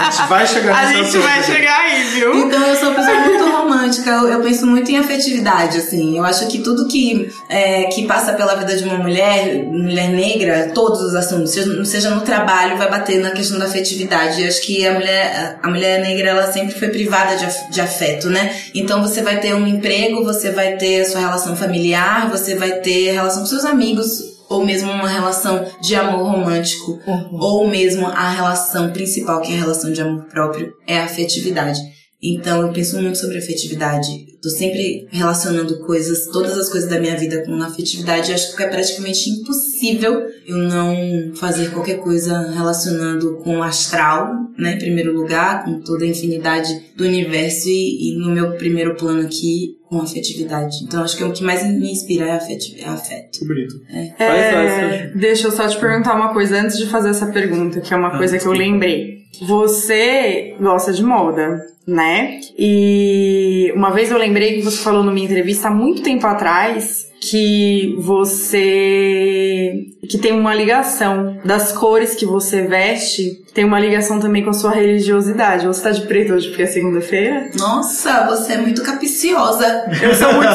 A gente vai chegar
A gente vai chegar aí, viu?
Então eu sou uma pessoa muito romântica, eu, eu penso muito em afetividade, assim. Eu acho que tudo que, é, que passa pela vida de uma mulher, mulher negra, todos os assuntos, seja, seja no trabalho, vai bater na questão da afetividade. Eu acho que a mulher, a mulher negra, ela sempre foi privada de, de afeto, né? Então você vai ter um emprego, você vai ter a sua relação familiar, você vai ter a relação com seus amigos, ou mesmo uma relação de amor romântico, ou mesmo a relação principal, que é a relação de amor próprio, é a afetividade. Então eu penso muito sobre afetividade. Tô sempre relacionando coisas, todas as coisas da minha vida com afetividade. Acho que é praticamente impossível eu não fazer qualquer coisa relacionando com o astral, né? Em primeiro lugar, com toda a infinidade do universo e, e no meu primeiro plano aqui, com afetividade. Então acho que o que mais me inspira é, afeti é afeto.
Que bonito.
É,
essa.
deixa eu só te perguntar uma coisa antes de fazer essa pergunta, que é uma coisa que eu lembrei. Você gosta de moda, né? E uma vez eu lembrei que você falou numa entrevista há muito tempo atrás que você que tem uma ligação das cores que você veste, tem uma ligação também com a sua religiosidade. Você tá de preto hoje porque é segunda-feira?
Nossa, você é muito capiciosa.
Eu sou muito.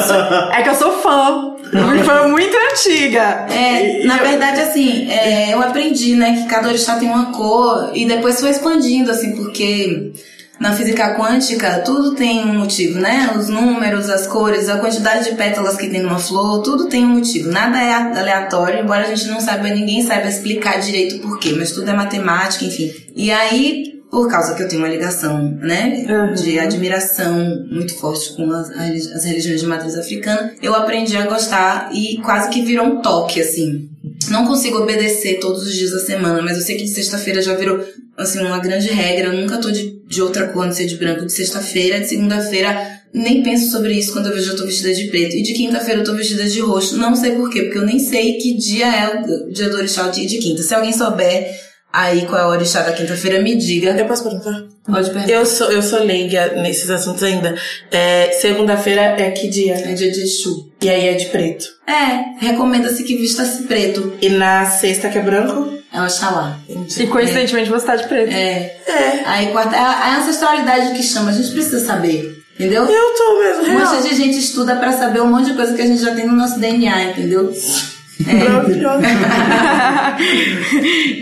é que eu sou fã. Uma fã muito antiga.
É,
E-
na
eu-
verdade, assim, é, eu aprendi, né, que cada orixá tem uma cor e depois foi expandindo, assim, porque na física quântica tudo tem um motivo, né? Os números, as cores, a quantidade de pétalas que tem numa flor, tudo tem um motivo. Nada é aleatório, embora a gente não saiba, ninguém saiba explicar direito o porquê, mas tudo é matemática, enfim. E aí, por causa que eu tenho uma ligação, né,
Uhum.
de admiração muito forte com as, as religiões de matriz africana, eu aprendi a gostar e quase que virou um toque, assim. Não consigo obedecer todos os dias da semana, mas eu sei que de sexta-feira já virou, assim, uma grande regra. Eu nunca tô de, de outra cor, não ser de branco de sexta-feira. De segunda-feira, nem penso sobre isso quando eu vejo eu tô vestida de preto. E de quinta-feira eu tô vestida de roxo. Não sei por quê, porque eu nem sei que dia é o dia do orixá, o dia de quinta. Se alguém souber aí qual é o orixá da quinta-feira, me diga.
Eu posso perguntar?
Pode perguntar.
Eu sou, eu sou leiga nesses assuntos ainda. É, Segunda-feira é que dia?
É dia de Exu.
E aí é de preto.
É, recomenda-se que vista-se preto.
E na sexta que é branco?
É Oxalá.
E coincidentemente você tá de preto.
É.
É.
Aí quarta, é a é a ancestralidade que chama, a gente precisa saber. Entendeu?
Eu tô mesmo,
Um
real.
monte de gente estuda pra saber um monte de coisa que a gente já tem no nosso DNA, entendeu? *laughs* *laughs*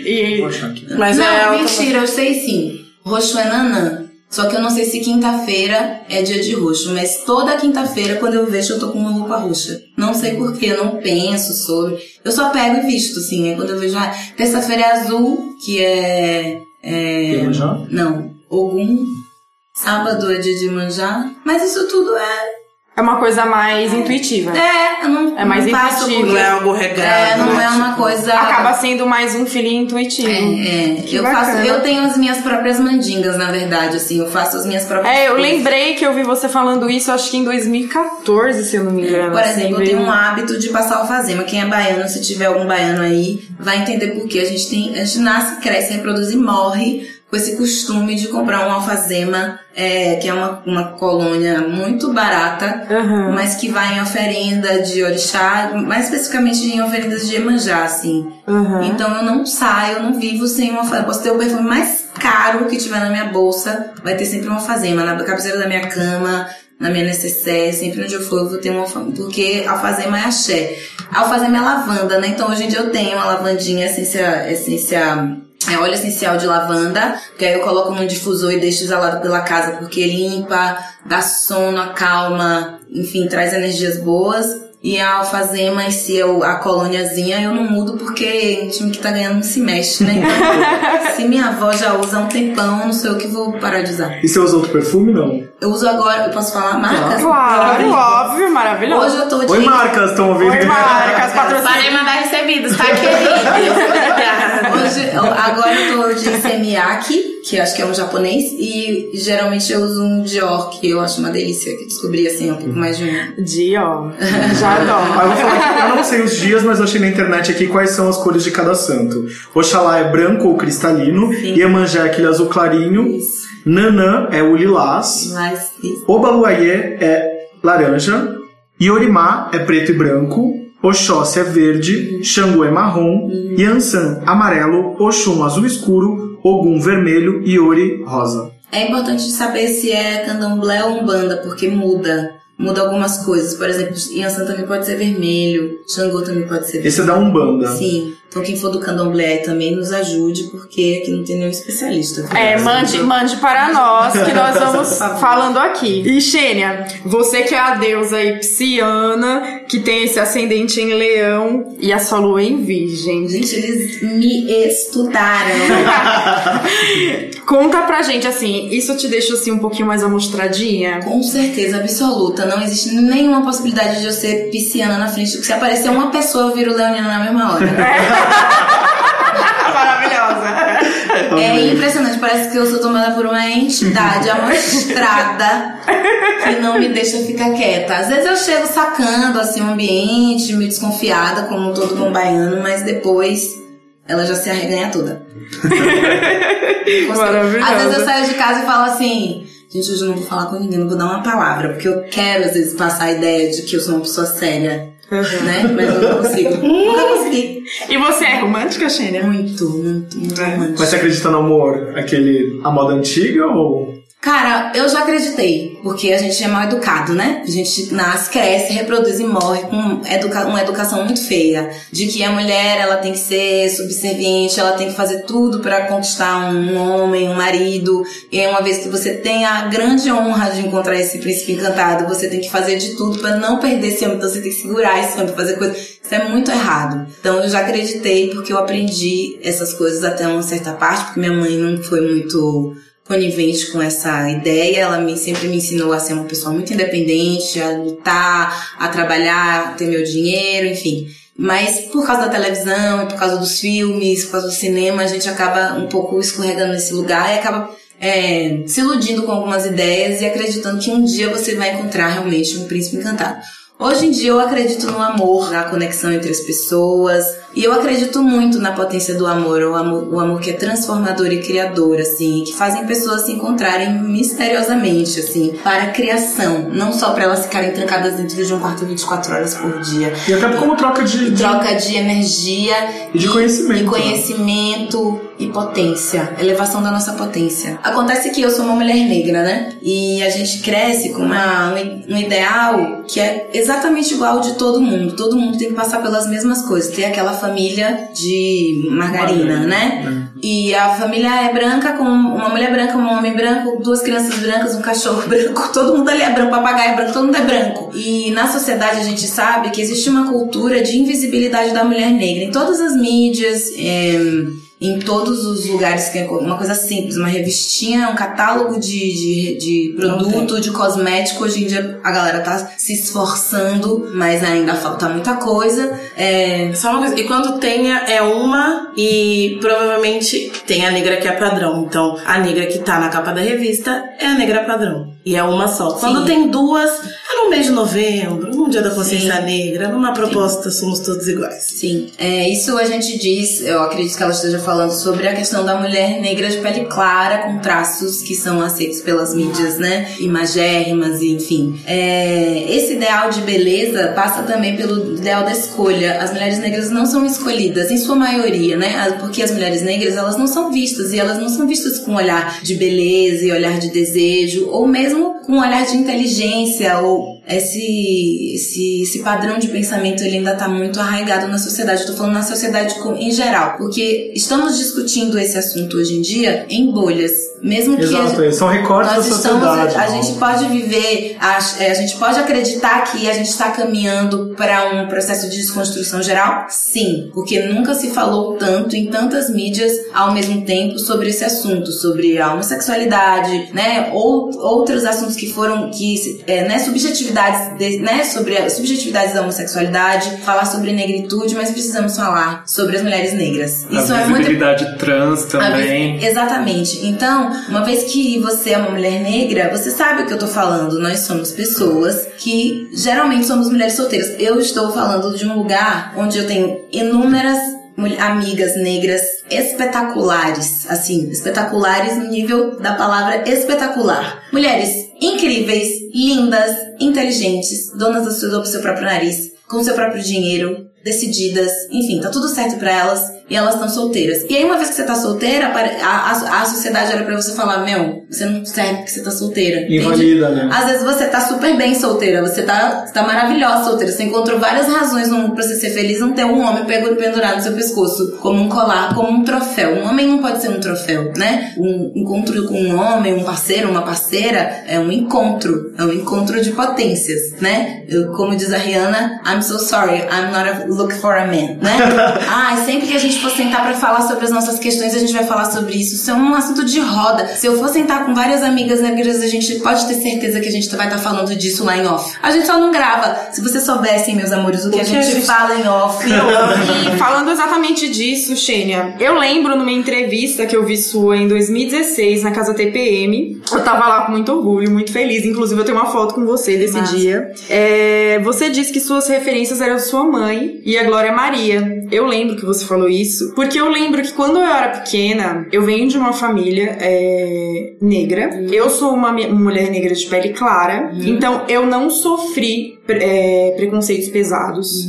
E
aqui.
Mas
não,
é
mentira, eu sei sim. Roxo é nanã. Só que eu não sei se quinta-feira é dia de roxo, mas toda quinta-feira, quando eu vejo, eu tô com uma roupa roxa. Não sei porquê, eu não penso sobre. Eu só pego e visto, assim. Aí quando eu vejo, ah, terça-feira é azul, que é. é
Iemanjá?
não, Ogum. Sábado é dia de manjar. Mas isso tudo é.
É uma coisa mais intuitiva.
É, eu não.
É mais
não faço
intuitivo,
Não é algo regrado.
É, não
né?
é uma
Tipo,
coisa.
Acaba sendo mais um feeling intuitivo.
É, é.
Que
eu faço,
bacana.
eu tenho as minhas próprias mandingas, na verdade, assim, eu faço as minhas próprias.
É, eu
coisas.
lembrei que eu vi você falando isso, acho que em 2014, se eu não me engano.
Por
assim,
exemplo, eu
veio-
tenho um hábito de passar alfazema. Quem é baiano, se tiver algum baiano aí, vai entender por quê. A gente tem, a gente nasce, cresce, reproduz e morre com esse costume de comprar um alfazema, é, que é uma, uma colônia muito barata,
Aham.
mas que vai em oferenda de orixá, mais especificamente em oferendas de Iemanjá, assim.
Aham.
Então eu não saio, eu não vivo sem uma alfazema. Posso ter o perfume mais caro que tiver na minha bolsa, vai ter sempre uma alfazema. Na cabeceira da minha cama, na minha necessaire, sempre onde eu for eu vou ter uma alfazema. Porque alfazema é axé. Alfazema é lavanda, né? Então hoje em dia eu tenho uma lavandinha essência... essência é óleo essencial de lavanda, que aí eu coloco num difusor e deixo exalado pela casa, porque limpa, dá sono, acalma, enfim, traz energias boas. E a alfazema em si, eu- a colôniazinha, eu não mudo porque o time que tá ganhando não se mexe, né? Então, *laughs* se minha avó já usa há um tempão, não sei o que vou parar de usar.
E você usa outro perfume, não?
Eu uso agora, eu posso falar marcas?
Claro, óbvio, maravilhoso.
Hoje eu tô de...
Oi, marcas, estão ouvindo?
Oi, marcas, *laughs* patrocínio.
Parei mandar recebidos, tá, querido? *laughs*
Hoje, agora eu tô de Semiaki, que acho que é um japonês, e geralmente eu uso um Dior, que eu acho uma delícia, que descobri assim, há um pouco mais de um
Dior. *laughs* Já
eu
adoro.
vou falar que eu não sei os dias, mas eu achei na internet aqui quais são as cores de cada santo. Oxalá é branco ou cristalino, Iemanjá é aquele azul clarinho,
Isso.
Nanã é o lilás. Obaluayê é laranja, Iorimá é preto e branco, Oxóssi é verde, Xangô é marrom, Yansan amarelo, Oxum azul escuro, Ogum vermelho e Ori rosa.
É importante saber se é candomblé ou umbanda, porque muda. Muda algumas coisas. Por exemplo, Yansan também pode ser vermelho, Xangô também pode ser vermelho.
Esse é da Umbanda.
Sim. Então quem for do candomblé aí também nos ajude, porque aqui não tem nenhum especialista.
É, mande, mande para nós que nós vamos *laughs* falando aqui. E Xênia, você que é a deusa aí psiana, que tem esse ascendente em leão e a sua lua em virgem.
Gente, eles me estudaram. *laughs*
Conta pra gente, assim, isso te deixa assim um pouquinho mais amostradinha?
Com certeza absoluta. Não existe nenhuma possibilidade de eu ser pisciana na frente. Se aparecer uma pessoa, eu viro leonina na mesma hora. *laughs* *laughs*
Maravilhosa.
É impressionante, parece que eu sou tomada por uma entidade amostrada que não me deixa ficar quieta. Às vezes eu chego sacando assim o ambiente, meio desconfiada, como todo bom baiano, mas depois ela já se arreganha toda.
Maravilhosa. *laughs*
Às vezes eu saio de casa e falo assim. Gente, hoje eu não vou falar com ninguém, não vou dar uma palavra, porque eu quero às vezes passar a ideia de que eu sou uma pessoa séria, né? Mas eu não consigo. Nunca consegui.
E você é romântica, Xênia?
Muito, muito, muito romântico.
Mas você acredita no amor? Aquele. a moda antiga ou.
Cara, eu já acreditei, porque a gente é mal educado, né? A gente nasce, cresce, reproduz e morre com educa uma educação muito feia. De que a mulher, ela tem que ser subserviente, ela tem que fazer tudo pra conquistar um homem, um marido. E uma vez que você tem a grande honra de encontrar esse príncipe encantado, você tem que fazer de tudo pra não perder esse homem. Então você tem que segurar esse homem, fazer coisa. Isso é muito errado. Então eu já acreditei, porque eu aprendi essas coisas até uma certa parte, porque minha mãe não foi muito conivente com essa ideia. Ela me, sempre me ensinou a ser uma pessoa muito independente, a lutar, a trabalhar, a ter meu dinheiro, enfim. Mas por causa da televisão, por causa dos filmes, por causa do cinema, a gente acaba um pouco escorregando nesse lugar e acaba é, se iludindo com algumas ideias e acreditando que um dia você vai encontrar realmente um príncipe encantado. Hoje em dia eu acredito no amor, na conexão entre as pessoas, e eu acredito muito na potência do amor, o amor, o amor que é transformador e criador, assim, que fazem pessoas se encontrarem misteriosamente, assim, para a criação, não só para elas ficarem trancadas dentro de um quarto 24 horas por dia.
E até como troca de. de-
Troca de energia
E de conhecimento,
e conhecimento e potência, elevação da nossa potência. Acontece que eu sou uma mulher negra, né? E a gente cresce com uma, um, ideal que é exatamente igual de todo mundo. Todo mundo tem que passar pelas mesmas coisas. Ter aquela família de margarina, né? E a família é branca com uma mulher branca, um homem branco, duas crianças brancas, um cachorro *laughs* branco. Todo mundo ali é branco, papagaio é branco, todo mundo é branco. E na sociedade a gente sabe que existe uma cultura de invisibilidade da mulher negra. Em todas as mídias, é, em todos os lugares, que é uma coisa simples, uma revistinha, um catálogo de, de, de produto, de cosmético. Hoje em dia a galera tá se esforçando, mas ainda falta muita coisa. É,
Só uma coisa, e quando tenha é uma e provavelmente tem a negra que é padrão. Então, a negra que tá na capa da revista é a negra padrão. E é uma só. Quando tem duas, é no mês de novembro, no dia da consciência negra, numa proposta somos todos iguais.
Sim, é, isso a gente diz, eu acredito que ela esteja falando sobre a questão da mulher negra de pele clara, com traços que são aceitos pelas mídias, né? Imagérrimas, enfim. É, esse ideal de beleza passa também pelo ideal da escolha. As mulheres negras não são escolhidas, em sua maioria, né? Porque as mulheres negras, elas não são vistas, e elas não são vistas com um olhar de beleza e olhar de desejo, ou mesmo com um olhar de inteligência, ou esse, esse, esse padrão de pensamento ele ainda está muito arraigado na sociedade. Tô falando na sociedade em geral, porque estamos discutindo esse assunto hoje em dia em bolhas. Mesmo que
Exato, é, são recortes da
nós estamos,
sociedade.
a gente pode viver, a, é, a gente pode acreditar que a gente está caminhando para um processo de desconstrução geral? Sim, porque nunca se falou tanto em tantas mídias ao mesmo tempo sobre esse assunto, sobre a homossexualidade, né, ou outros assuntos que foram que é, né, subjetividades, de- né, sobre as subjetividades da homossexualidade, falar sobre negritude, mas precisamos falar sobre as mulheres negras. Isso
a
é muito
trans também.
Exatamente. Então, uma vez que você é uma mulher negra, você sabe o que eu tô falando. Nós somos pessoas que geralmente somos mulheres solteiras. Eu estou falando de um lugar onde eu tenho inúmeras amigas negras espetaculares, assim, espetaculares no nível da palavra espetacular. Mulheres incríveis, lindas, inteligentes, donas do seu, do seu próprio nariz, com seu próprio dinheiro, decididas, enfim, tá tudo certo pra elas. E elas estão solteiras. E aí, uma vez que você tá solteira, a, a, a sociedade olha pra você e fala: Meu, você não serve porque você tá solteira.
Invalida, né?
Às vezes você tá super bem solteira, você tá, você tá maravilhosa solteira, você encontrou várias razões no mundo pra você ser feliz, não ter um homem pego pendurado no seu pescoço, como um colar, como um troféu. Um homem não pode ser um troféu, né? Um encontro com um homem, um parceiro, uma parceira, é um encontro, é um encontro de potências, né? Eu, como diz a Rihanna, I'm so sorry, I'm not a look for a man, né? *laughs* e sempre que a gente for sentar pra falar sobre as nossas questões, a gente vai falar sobre isso. Isso é um assunto de roda. Se eu for sentar com várias amigas negras, a gente pode ter certeza que a gente vai estar falando disso lá em off. A gente só não grava. Se vocês soubessem, meus amores, o que, a, gente
a gente-
fala em off. *laughs*
E falando exatamente disso, Xênia, eu lembro numa entrevista que eu vi sua em 2016 na casa TPM. Eu tava lá com muito orgulho, muito feliz. Inclusive, eu tenho uma foto com você desse
Massa.
dia. É, você disse que suas referências eram sua mãe e a Glória Maria. Eu lembro que você falou isso, porque eu lembro que quando eu era pequena, eu venho de uma família é, negra. Eu sou uma mulher negra de pele clara, então eu não sofri é, preconceitos pesados.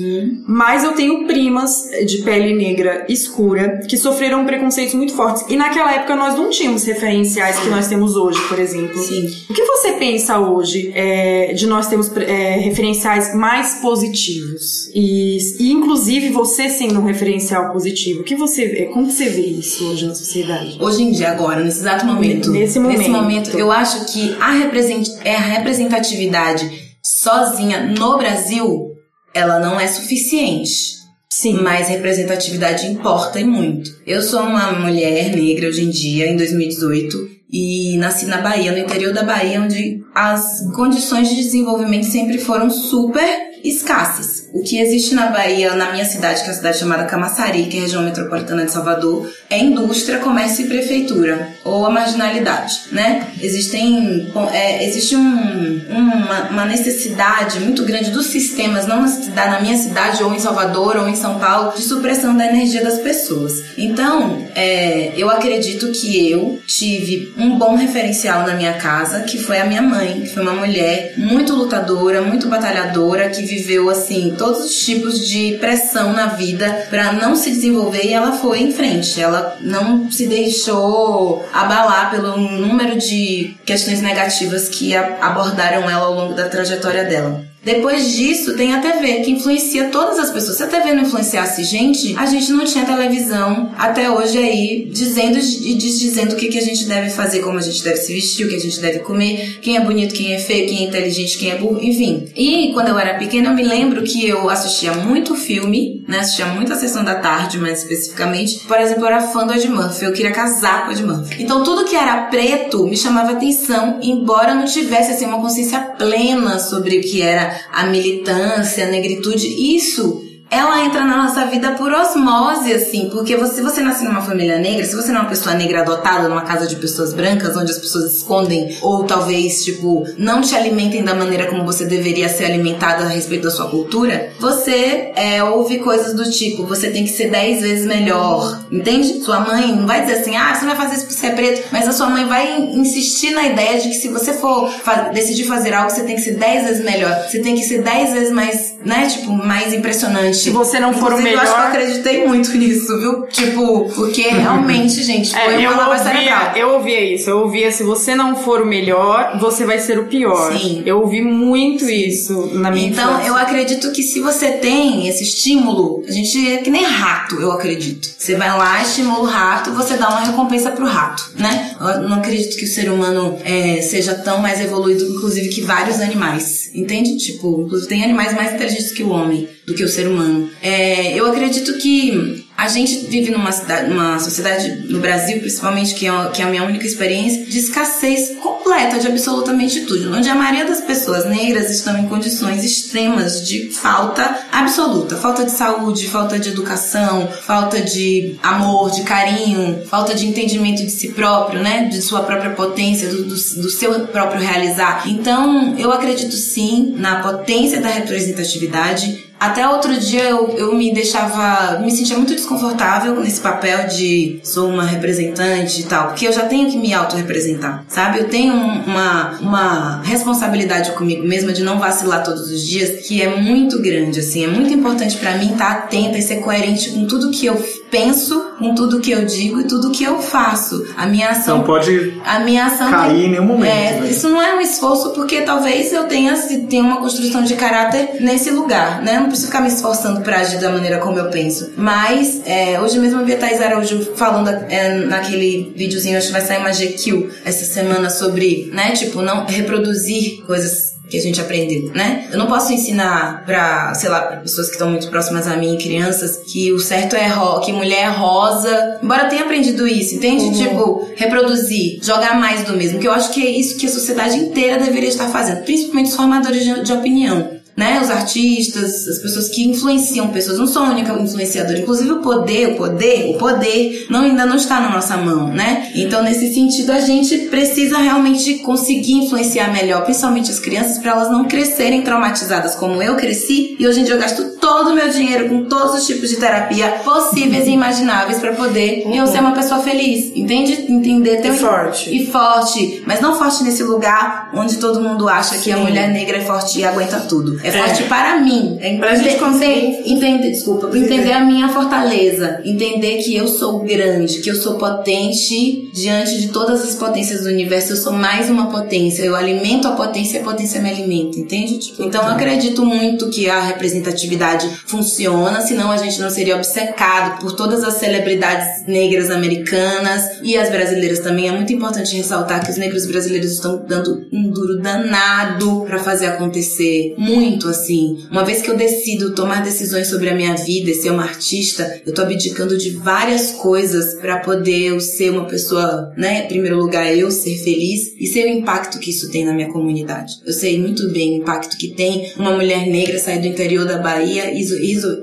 Mas eu tenho primas de pele negra escura que sofreram preconceitos muito fortes. E naquela época nós não tínhamos referenciais que nós temos hoje, por exemplo.
Sim.
O que você pensa hoje é, de nós termos é, referenciais mais positivos? E, e inclusive você sendo um referencial positivo, o que você vê? Como você vê isso hoje na sociedade?
Hoje em dia, agora, nesse exato momento.
Nesse momento.
eu acho que a, represent- é a representatividade sozinha no Brasil, ela não é suficiente.
Sim.
Mas representatividade importa e muito. Eu sou uma mulher negra hoje em dia, em 2018, e nasci na Bahia, no interior da Bahia, onde as condições de desenvolvimento sempre foram super escassas. O que existe na Bahia, na minha cidade, que é a cidade chamada Camaçari, que é a região metropolitana de Salvador, é indústria, comércio e prefeitura, ou a marginalidade, né? Existem, é, existe um- uma, uma necessidade muito grande dos sistemas, não na na minha cidade, ou em Salvador, ou em São Paulo, de supressão da energia das pessoas. Então, é, eu acredito que eu tive um bom referencial na minha casa, que foi a minha mãe, que foi uma mulher muito lutadora, muito batalhadora, que viveu assim todos os tipos de pressão na vida pra não se desenvolver e ela foi em frente. Ela não se deixou abalar pelo número de questões negativas que abordaram ela ao longo da trajetória dela. Depois disso, tem a TV, que influencia todas as pessoas. Se a TV não influenciasse gente, a gente não tinha televisão até hoje aí, dizendo e desdizendo o que, que a gente deve fazer, como a gente deve se vestir, o que a gente deve comer, quem é bonito, quem é feio, quem é inteligente, quem é burro, enfim. E quando eu era pequena, eu me lembro que eu assistia muito filme, né? Assistia muito a sessão da tarde, mais especificamente. Por exemplo, eu era fã do Ed Murphy, eu queria casar com o Ed Murphy. Então tudo que era preto me chamava atenção, embora eu não tivesse assim uma consciência plena sobre o que era a militância, a negritude, isso ela entra na nossa vida por osmose, assim, porque você, se você nasce numa família negra, se você não é uma pessoa negra adotada numa casa de pessoas brancas, onde as pessoas escondem, ou talvez, tipo, não te alimentem da maneira como você deveria ser alimentada a respeito da sua cultura, você é, ouve coisas do tipo, você tem que ser 10 vezes melhor, entende? Sua mãe não vai dizer assim, ah, você não vai fazer isso porque você é preto, mas a sua mãe vai insistir na ideia de que se você for fa- decidir fazer algo, você tem que ser 10 vezes melhor, você tem que ser 10 vezes mais, né, tipo, mais impressionante.
Se você não for o
Inclusive, Eu acho que eu
melhor.
acreditei muito nisso, viu? Tipo, porque *laughs* realmente, gente, foi
É,
uma lavagem
ouvia,
cerebral.
eu ouvia isso. Eu ouvia, se você não for o melhor, você vai ser o pior.
Sim.
Eu ouvi muito isso na minha
Então,
infância.
eu acredito que se você tem esse estímulo, a gente é que nem rato, eu acredito. Você vai lá, estimula o rato, você dá uma recompensa pro rato, né? Eu não acredito que o ser humano é, seja tão mais evoluído, inclusive, que vários animais. Entende? Tipo, inclusive tem animais mais inteligentes que o homem, do que o ser humano. É, eu acredito que a gente vive numa, cidade, numa sociedade, no Brasil principalmente, que é, que é a minha única experiência, de escassez completa de absolutamente tudo. Onde a maioria das pessoas negras estão em condições extremas de falta absoluta. Falta de saúde, falta de educação, falta de amor, de carinho, falta de entendimento de si próprio, né? De sua própria potência, do, do, do seu próprio realizar. Então, eu acredito sim na potência da representatividade. Até outro dia eu, eu me deixava, me sentia muito desconfortável nesse papel de sou uma representante e tal, porque eu já tenho que me autorrepresentar, sabe? Eu tenho um- uma, uma responsabilidade comigo mesma de não vacilar todos os dias, que é muito grande, assim, é muito importante pra mim estar atenta e ser coerente com tudo que eu penso, com tudo que eu digo e tudo que eu faço. A minha ação
Não pode
a minha ação
cair
tem-
em nenhum momento.
É,
né?
isso não é um esforço porque talvez eu tenha, tenha uma construção de caráter nesse lugar, né? Eu não preciso ficar me esforçando pra agir da maneira como eu penso. Mas, é, hoje mesmo eu vi a Thais Araújo falando é, naquele videozinho, acho que vai sair uma GQ essa semana sobre, né? Tipo, não reproduzir coisas que a gente aprendeu, né? Eu não posso ensinar pra, sei lá, pra pessoas que estão muito próximas a mim, crianças, que o certo é que mulher é rosa. Embora tenha aprendido isso, entende? Tipo, reproduzir, jogar mais do mesmo. Que eu acho que é isso que a sociedade inteira deveria estar fazendo, principalmente os formadores de, de opinião. Né, os artistas, as pessoas que influenciam pessoas, não sou a única influenciadora. Inclusive o poder, o poder, o poder não, ainda não está na nossa mão, né? Então, nesse sentido, a gente precisa realmente conseguir influenciar melhor, principalmente as crianças, para elas não crescerem traumatizadas como eu cresci. E hoje em dia eu gasto todo o meu dinheiro com todos os tipos de terapia possíveis e imagináveis para poder eu ser uma pessoa feliz, entende? Entender ter
E
um-
forte.
e forte, mas não forte nesse lugar onde todo mundo acha que a mulher negra é forte e aguenta tudo. É, forte para mim. É
Pra gente conseguir-
entender, desculpa, entender a minha fortaleza, entender que eu sou grande, que eu sou potente diante de todas as potências do universo, eu sou mais uma potência. Eu alimento a potência e a potência me alimenta, entende? Tipo, então eu acredito muito que a representatividade funciona, senão a gente não seria obcecado por todas as celebridades negras americanas e as brasileiras também. É muito importante ressaltar que os negros brasileiros estão dando um duro danado pra fazer acontecer. Muito assim. Uma vez que eu decido tomar decisões sobre a minha vida e ser uma artista, eu tô abdicando de várias coisas pra poder eu ser uma pessoa, né? Em primeiro lugar, eu ser feliz e ser o impacto que isso tem na minha comunidade. Eu sei muito bem o impacto que tem uma mulher negra sair do interior da Bahia e,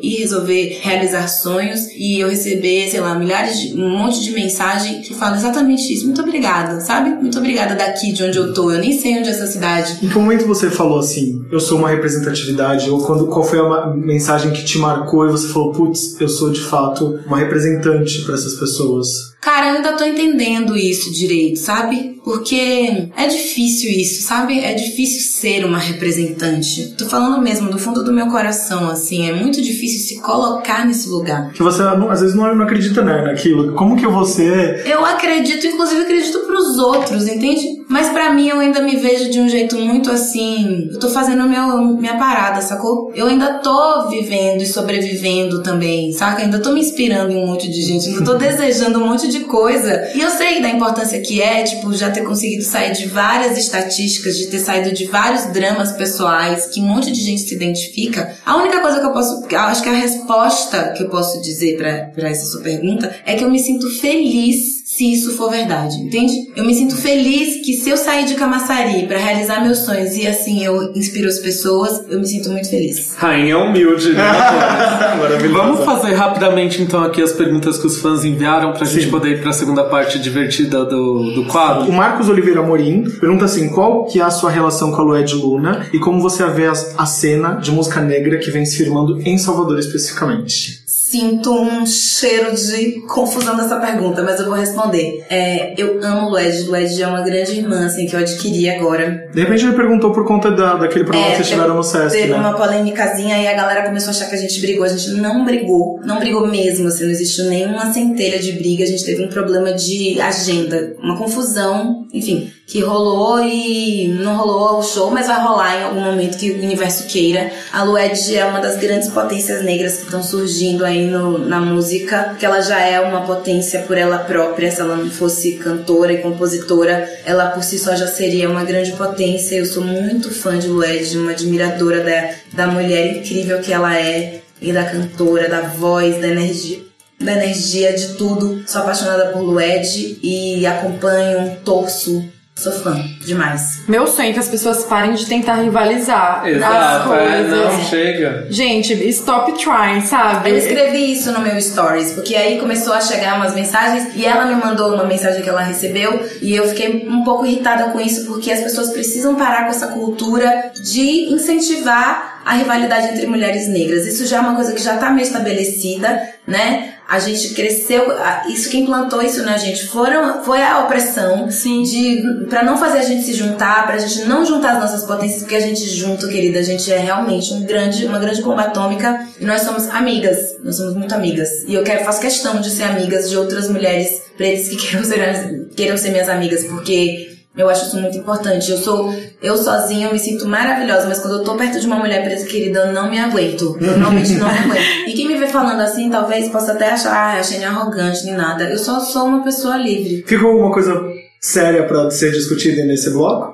e resolver realizar sonhos e eu receber, sei lá, milhares de, um monte de mensagem que fala exatamente isso. Muito obrigada, sabe? Muito obrigada daqui de onde eu tô. Eu nem sei onde é essa cidade.
Em que momento você falou assim, eu sou uma representatividade? Ou quando, qual foi a mensagem que te marcou e você falou, putz, eu sou de fato uma representante para essas pessoas?
Cara, eu ainda tô entendendo isso direito, sabe? Porque é difícil isso, sabe? É difícil ser uma representante. Tô falando mesmo do fundo do meu coração, assim. É muito difícil se colocar nesse lugar.
Que você às vezes não, não acredita né, naquilo. Como que você.
Eu acredito, inclusive acredito pros outros, entende? Mas pra mim eu ainda me vejo de um jeito muito assim. Eu tô fazendo meu, minha parada, sacou? Eu ainda tô vivendo e sobrevivendo também, saca? Ainda tô me inspirando em um monte de gente, ainda tô *laughs* desejando um monte de coisa. E eu sei da importância que é, tipo, já ter conseguido sair de várias estatísticas, de ter saído de vários dramas pessoais, que um monte de gente se identifica. A única coisa que eu posso. Eu acho que a resposta que eu posso dizer pra essa sua pergunta é que eu me sinto feliz se isso for verdade, entende? Eu me sinto feliz que se eu sair de Camaçari pra realizar meus sonhos e assim eu inspiro as pessoas, eu me sinto muito feliz.
Rainha humilde, né? *laughs*
Maravilhosa.
Vamos fazer rapidamente então aqui as perguntas que os fãs enviaram pra gente
Sim.
poder ir pra segunda parte divertida do, do quadro.
O Marcos Oliveira Amorim pergunta assim: qual que é a sua relação com a Lued Luna e como você vê a, a cena de música negra que vem se firmando em Salvador especificamente?
Sinto um cheiro de confusão dessa pergunta, mas eu vou responder. É, eu amo Lued. Lued é uma grande irmã, assim, que eu adquiri agora.
De repente ele perguntou por conta da, daquele programa que vocês tiveram no Sesc,
Teve
né?
uma polêmicazinha e a galera começou a achar que a gente brigou. A gente não brigou. Não brigou mesmo, assim, não existiu nenhuma centelha de briga. A gente teve um problema de agenda, uma confusão, enfim, que rolou e não rolou o show, mas vai rolar em algum momento que o universo queira. A Lued é uma das grandes potências negras que estão surgindo aí no- na música, que ela já é uma potência por ela própria. Se ela não fosse cantora e compositora, ela por si só já seria uma grande potência. Eu sou muito fã de Lued, uma admiradora da, da mulher incrível que ela é, e da cantora, da voz, da energia. Da energia de tudo. Sou apaixonada por Lued e acompanho, torço. Sou fã demais.
Meu sonho é que as pessoas parem de tentar rivalizar as
Exato, é, não, chega.
Gente, stop trying, sabe?
Eu escrevi isso no meu stories, porque aí começou a chegar umas mensagens e ela me mandou uma mensagem que ela recebeu e eu fiquei um pouco irritada com isso, porque as pessoas precisam parar com essa cultura de incentivar a rivalidade entre mulheres negras. Isso já é uma coisa que já tá meio estabelecida, né? A gente cresceu, isso que implantou isso na gente foram, foi a opressão
Sim.
de para não fazer a gente se juntar, pra gente não juntar as nossas potências, porque a gente junto, querida, a gente é realmente um grande, uma grande bomba atômica e nós somos amigas, nós somos muito amigas. E eu quero faço questão de ser amigas de outras mulheres pretas que queiram ser, *laughs* queiram ser minhas amigas, porque eu acho isso muito importante. Eu sou, eu sozinha, eu me sinto maravilhosa, mas quando eu tô perto de uma mulher preta querida, eu não me aguento. Eu realmente não me *laughs* aguento. E quem me vê falando assim, talvez possa até achar, ah, achei nem arrogante, nem nada. Eu só sou uma pessoa livre.
Ficou alguma coisa séria pra ser discutida nesse bloco?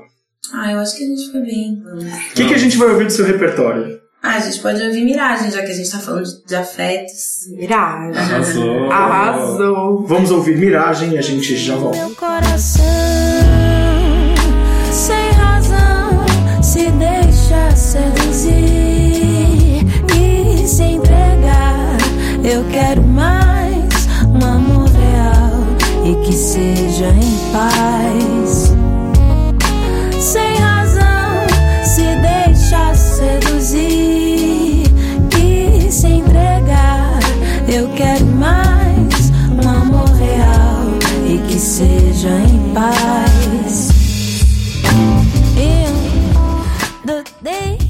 Ah, eu acho que a gente foi bem.
O que, que a gente vai ouvir do seu repertório?
Ah, a gente pode ouvir Miragem, já que a gente tá falando de, de afetos.
Miragem.
Arrasou.
Arrasou.
Vamos ouvir Miragem e a gente já volta.
Meu coração, Eu quero mais um amor real e que seja em paz.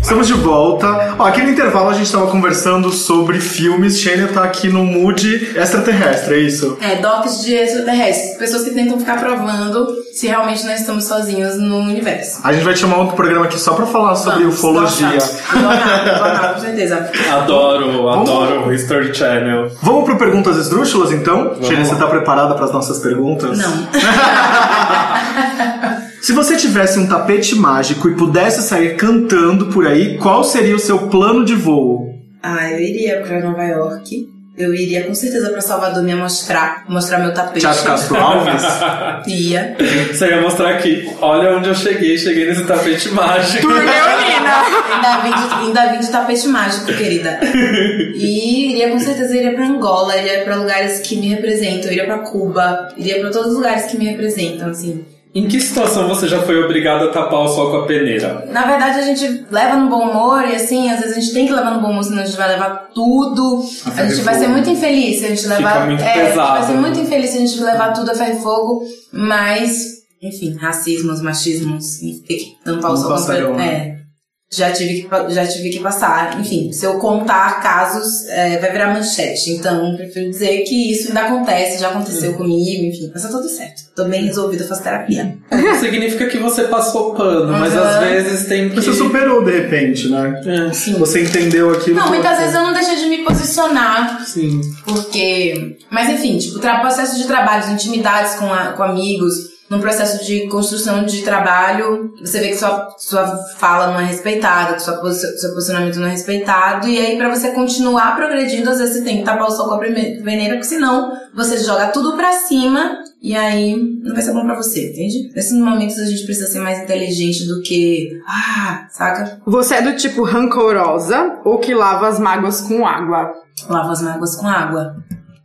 Estamos de volta. Ó, aqui no intervalo a gente tava conversando sobre filmes. Shania tá aqui no mood extraterrestre, é isso?
É, docs de extraterrestres. Pessoas que tentam ficar provando se realmente nós estamos sozinhos no universo.
A gente vai te chamar outro programa aqui só pra falar sobre
Vamos,
ufologia.
Adorado, adorado, com certeza.
Adoro, adoro o History Channel.
Vamos pro Perguntas Esdrúxulas, então? Shania, você tá preparada para as nossas perguntas?
Não. *laughs* *laughs*
Se você tivesse um tapete mágico e pudesse sair cantando por aí, qual seria o seu plano de voo?
Ah, eu iria pra Nova York. Eu iria com certeza pra Salvador me mostrar, mostrar meu tapete.
Thiago Castro Alves? *laughs*
Ia.
Você ia mostrar aqui. Olha onde eu cheguei. Cheguei nesse tapete mágico.
Leonina.
Ainda vim, de, ainda vim de tapete mágico, querida. E iria com certeza iria pra Angola, iria pra lugares que me representam, iria pra Cuba, iria pra todos os lugares que me representam, assim.
Em que situação você já foi obrigado a tapar o sol com a peneira?
Na verdade, a gente leva no bom humor e assim, às vezes a gente tem que levar no bom humor, senão a gente vai levar tudo.
A
A, gente vai
fogo.
ser muito infeliz se a gente levar.
muito
é, a gente
pesado,
vai ser
né?
muito infeliz se a gente levar tudo a ferro e fogo, mas, enfim, racismos, machismos, ter que tampar o sol
passarão,
completo.
né?
É. Já tive, que, já tive que passar. Enfim, se eu contar casos, é, vai virar manchete. Então, prefiro dizer que isso ainda acontece, já aconteceu comigo, enfim. Mas tá tudo certo. Tô bem resolvida, faço terapia.
Significa que você passou pano, mas
Uhum.
às vezes tem que.
Você superou de repente, né?
É,
Sim.
Você entendeu aquilo.
Não, muitas vezes eu não deixo de me posicionar
Sim.
Porque. Mas enfim, tipo, processo de trabalho, de intimidades com, a- com amigos, num processo de construção de trabalho, você vê que sua, sua fala não é respeitada, que sua, seu posicionamento não é respeitado, e aí pra você continuar progredindo, às vezes você tem que tapar o sol com a peneira, porque senão você joga tudo pra cima e aí não vai ser bom pra você, entende? Nesses momentos a gente precisa ser mais inteligente do que. Ah, saca?
Você é do tipo rancorosa ou que lava as mágoas com água?
Lavo as mágoas com água.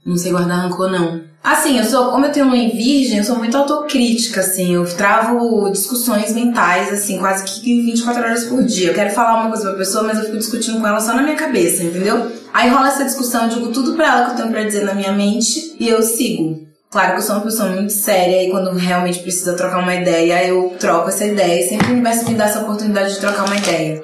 Não sei guardar rancor, não. Assim, eu sou, como eu tenho lua em virgem, eu sou muito autocrítica, assim. Eu travo discussões mentais, assim, quase que 24 horas por dia. Eu quero falar uma coisa pra pessoa, mas eu fico discutindo com ela só na minha cabeça, entendeu? Aí rola essa discussão, eu digo tudo pra ela que eu tenho pra dizer na minha mente e eu sigo. Claro que eu sou uma pessoa muito séria e quando realmente precisa trocar uma ideia, eu troco essa ideia. E sempre o universo me dá essa oportunidade de trocar uma ideia.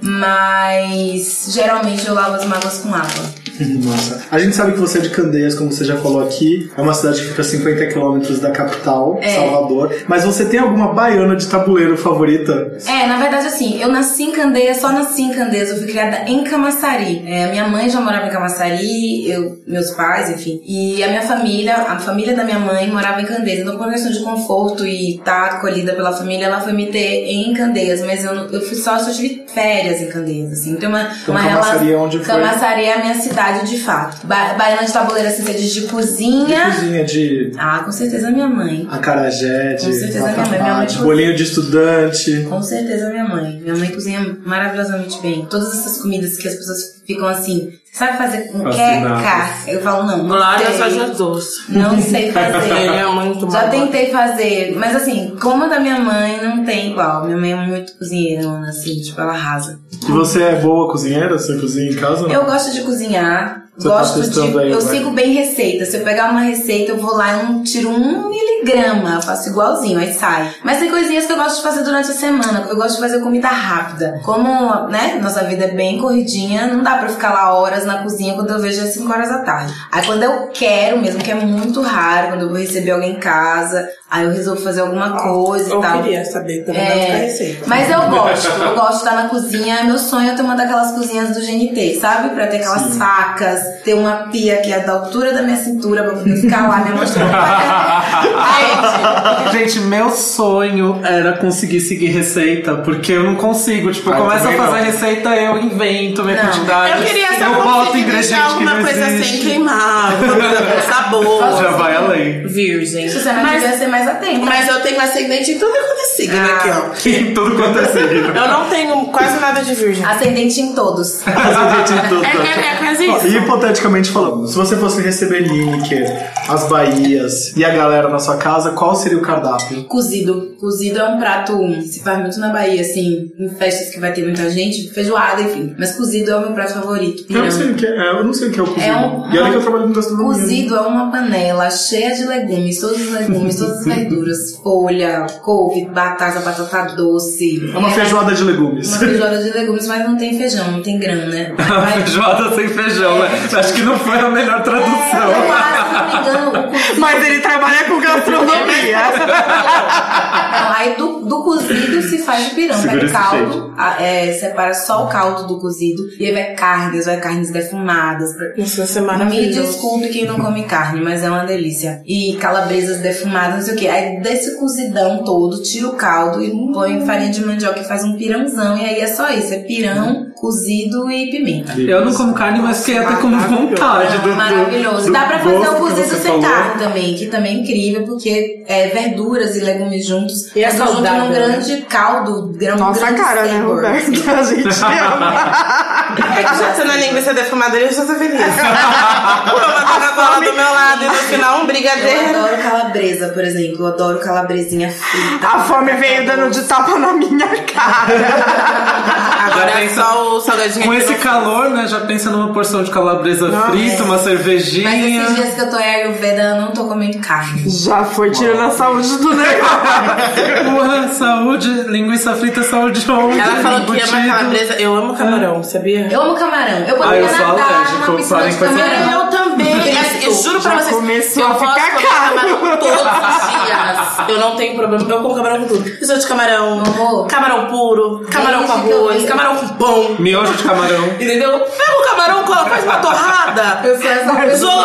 Mas geralmente eu lavo as mágoas com água.
Nossa. A gente sabe que você é de Candeias, como você já falou aqui. É uma cidade que fica a 50 quilômetros da capital,
É.
Salvador. Mas você tem alguma baiana de tabuleiro favorita?
É, na verdade, assim, eu nasci em Candeias, só nasci em Candeias, eu fui criada em Camaçari. É, minha mãe já morava em Camaçari, eu, meus pais, enfim. E a minha família, a família da minha mãe morava em Candeias. Então, por questão de conforto e estar acolhida pela família, ela foi me ter em Candeias. Mas eu, eu fui só, só tive férias em Candeias, assim. Tem uma,
Então,
uma
Camaçari
relação-
é onde foi?
Camaçari é a minha cidade, de fato. Ba Baiana de tabuleiro, assim, você diz de
De
cozinha.
cozinha de
Ah, com certeza minha mãe.
acarajé, de
Com certeza minha mãe. Minha mãe
de
cozinha.
bolinho de estudante.
Com certeza minha mãe. Minha mãe cozinha maravilhosamente bem. Todas essas comidas que as pessoas ficam assim, sabe fazer com
Fascinadas.
queca? Eu falo, não. não
Glória
sei.
a Jesus.
Não sei *laughs*
Ele
fazer.
é muito
Já tentei fazer, mas assim, como a da minha mãe, não tem igual. Minha mãe é muito cozinheira, assim, tipo, ela arrasa.
E você é boa cozinheira? Você cozinha em casa? não?
Eu gosto de cozinhar,
Você tá
gosto
testando
de.
aí,
eu
vai.
sigo bem receita. Se eu pegar uma receita, eu vou lá e tiro um miligrama. Eu faço igualzinho, aí sai. Mas tem coisinhas que eu gosto de fazer durante a semana. Eu gosto de fazer comida rápida. Como, né, nossa vida é bem corridinha, não dá pra ficar lá horas na cozinha quando eu vejo às 5 horas da tarde. Aí quando eu quero mesmo, que é muito raro, quando eu vou receber alguém em casa, aí eu resolvo fazer alguma coisa
Eu
e tal.
queria saber também, não ficar receita.
Mas eu gosto, eu gosto de estar na cozinha. Meu sonho é ter uma daquelas cozinhas do GNT, sabe? Pra ter aquelas facas, ter uma pia que é da altura da minha cintura pra poder ficar lá me mostrando. *laughs*
Gente, meu sonho era conseguir seguir receita, porque eu não consigo. Tipo, eu
Ah,
começo a fazer
não.
receita, eu invento minha
Não.
quantidade.
Eu queria só
eu boto ingrediente
deixar
que
alguma
não
coisa
existe.
sem queimar, *laughs* alguma coisa com sabor.
Já vai além.
Virgem.
Você não
mas,
devia ser mais atenta.
mas eu tenho ascendente em tudo quanto é signo
Ah.
aqui, ó. *laughs*
Em tudo quanto é signo.
Eu não tenho quase nada de virgem.
Ascendente em todos. *laughs*
Ascendente em tudo.
É, é, é quase isso.
E hipoteticamente falando, se você fosse receber Lineker, as Bahias e a galera na sua casa, qual seria o cardápio?
Cozido. Cozido é um prato que se faz muito na Bahia, assim, em festas que vai ter muita gente, feijoada, enfim. Mas cozido é o meu prato favorito.
Eu não sei o que é, eu não sei o que é o cozido.
É um-
E olha que eu trabalho com gastronomia.
Cozido é uma panela cheia de legumes, todos os legumes, *laughs* todas as verduras, folha, couve, batata, batata doce.
É uma feijoada de legumes.
Uma feijoada de legumes, mas não tem feijão, não tem grão, né? *laughs* Vai-
feijoada sem feijão, né? Acho que não foi a melhor tradução.
Se não me engano, o cozido.
Mas ele trabalha com gastronomia.
Não, aí do, do cozido se faz o pirão.
Segura
Pega caldo, a- é, separa só o caldo do cozido. E aí vai carnes, vai carnes defumadas.
Isso vai ser
Me
maravilhoso.
desculpe quem não come carne, mas é uma delícia. E calabresas defumadas, não sei o que. Aí desse cozidão todo, tira o caldo e põe farinha de mandioca e faz um pirãozão. E aí é só isso: é pirão, cozido e pimenta.
Eu não como carne, mas fiquei até com vontade do, do-
Maravilhoso.
do
Dá pra fazer o cozido sem carne também, que também é incrível, porque é verduras e legumes juntos.
E é saudável,
num
né?
grande caldo, grão
Nossa
grande
cara, né,
sabor.
Roberto? A gente *laughs* ama.
É que já sendo a linguiça defumada, eu já tô feliz. Uma Coca-Cola do meu lado e no final um
Eu
brigadeiro.
adoro calabresa, por exemplo. Eu adoro calabresinha frita.
A fome veio dando de tapa na minha cara.
Agora é só o salgadinho
Com esse calor, né? Já pensa numa porção de calabresa frita, uma
Mas
cervejinha.
esses dias que eu tô Ayurveda, eu não tô comendo carne.
Já foi tirando a saúde do negócio. *laughs*
Porra, saúde, linguiça frita, saúde onde?
Ela falou que ama
Embutido.
calabresa. Eu amo camarão, sabia?
Eu amo camarão. Eu
Ah,
poderia
eu sou
nadar
alérgico,
numa piscina
parem
de
com essa-
camarão.
Eu também. Assim, eu juro pra
Já
vocês.
começou
eu
a
posso
ficar caro.
camarão todos os dias. Eu não tenho problema. Eu como camarão com tudo. Risoto de camarão,
Amor.
camarão puro, camarão com
Desde
arroz, camarão com pão.
Miojo de camarão. *laughs*
Entendeu? Pega o camarão, cola, faz uma torrada.
Eu sou essa pessoa.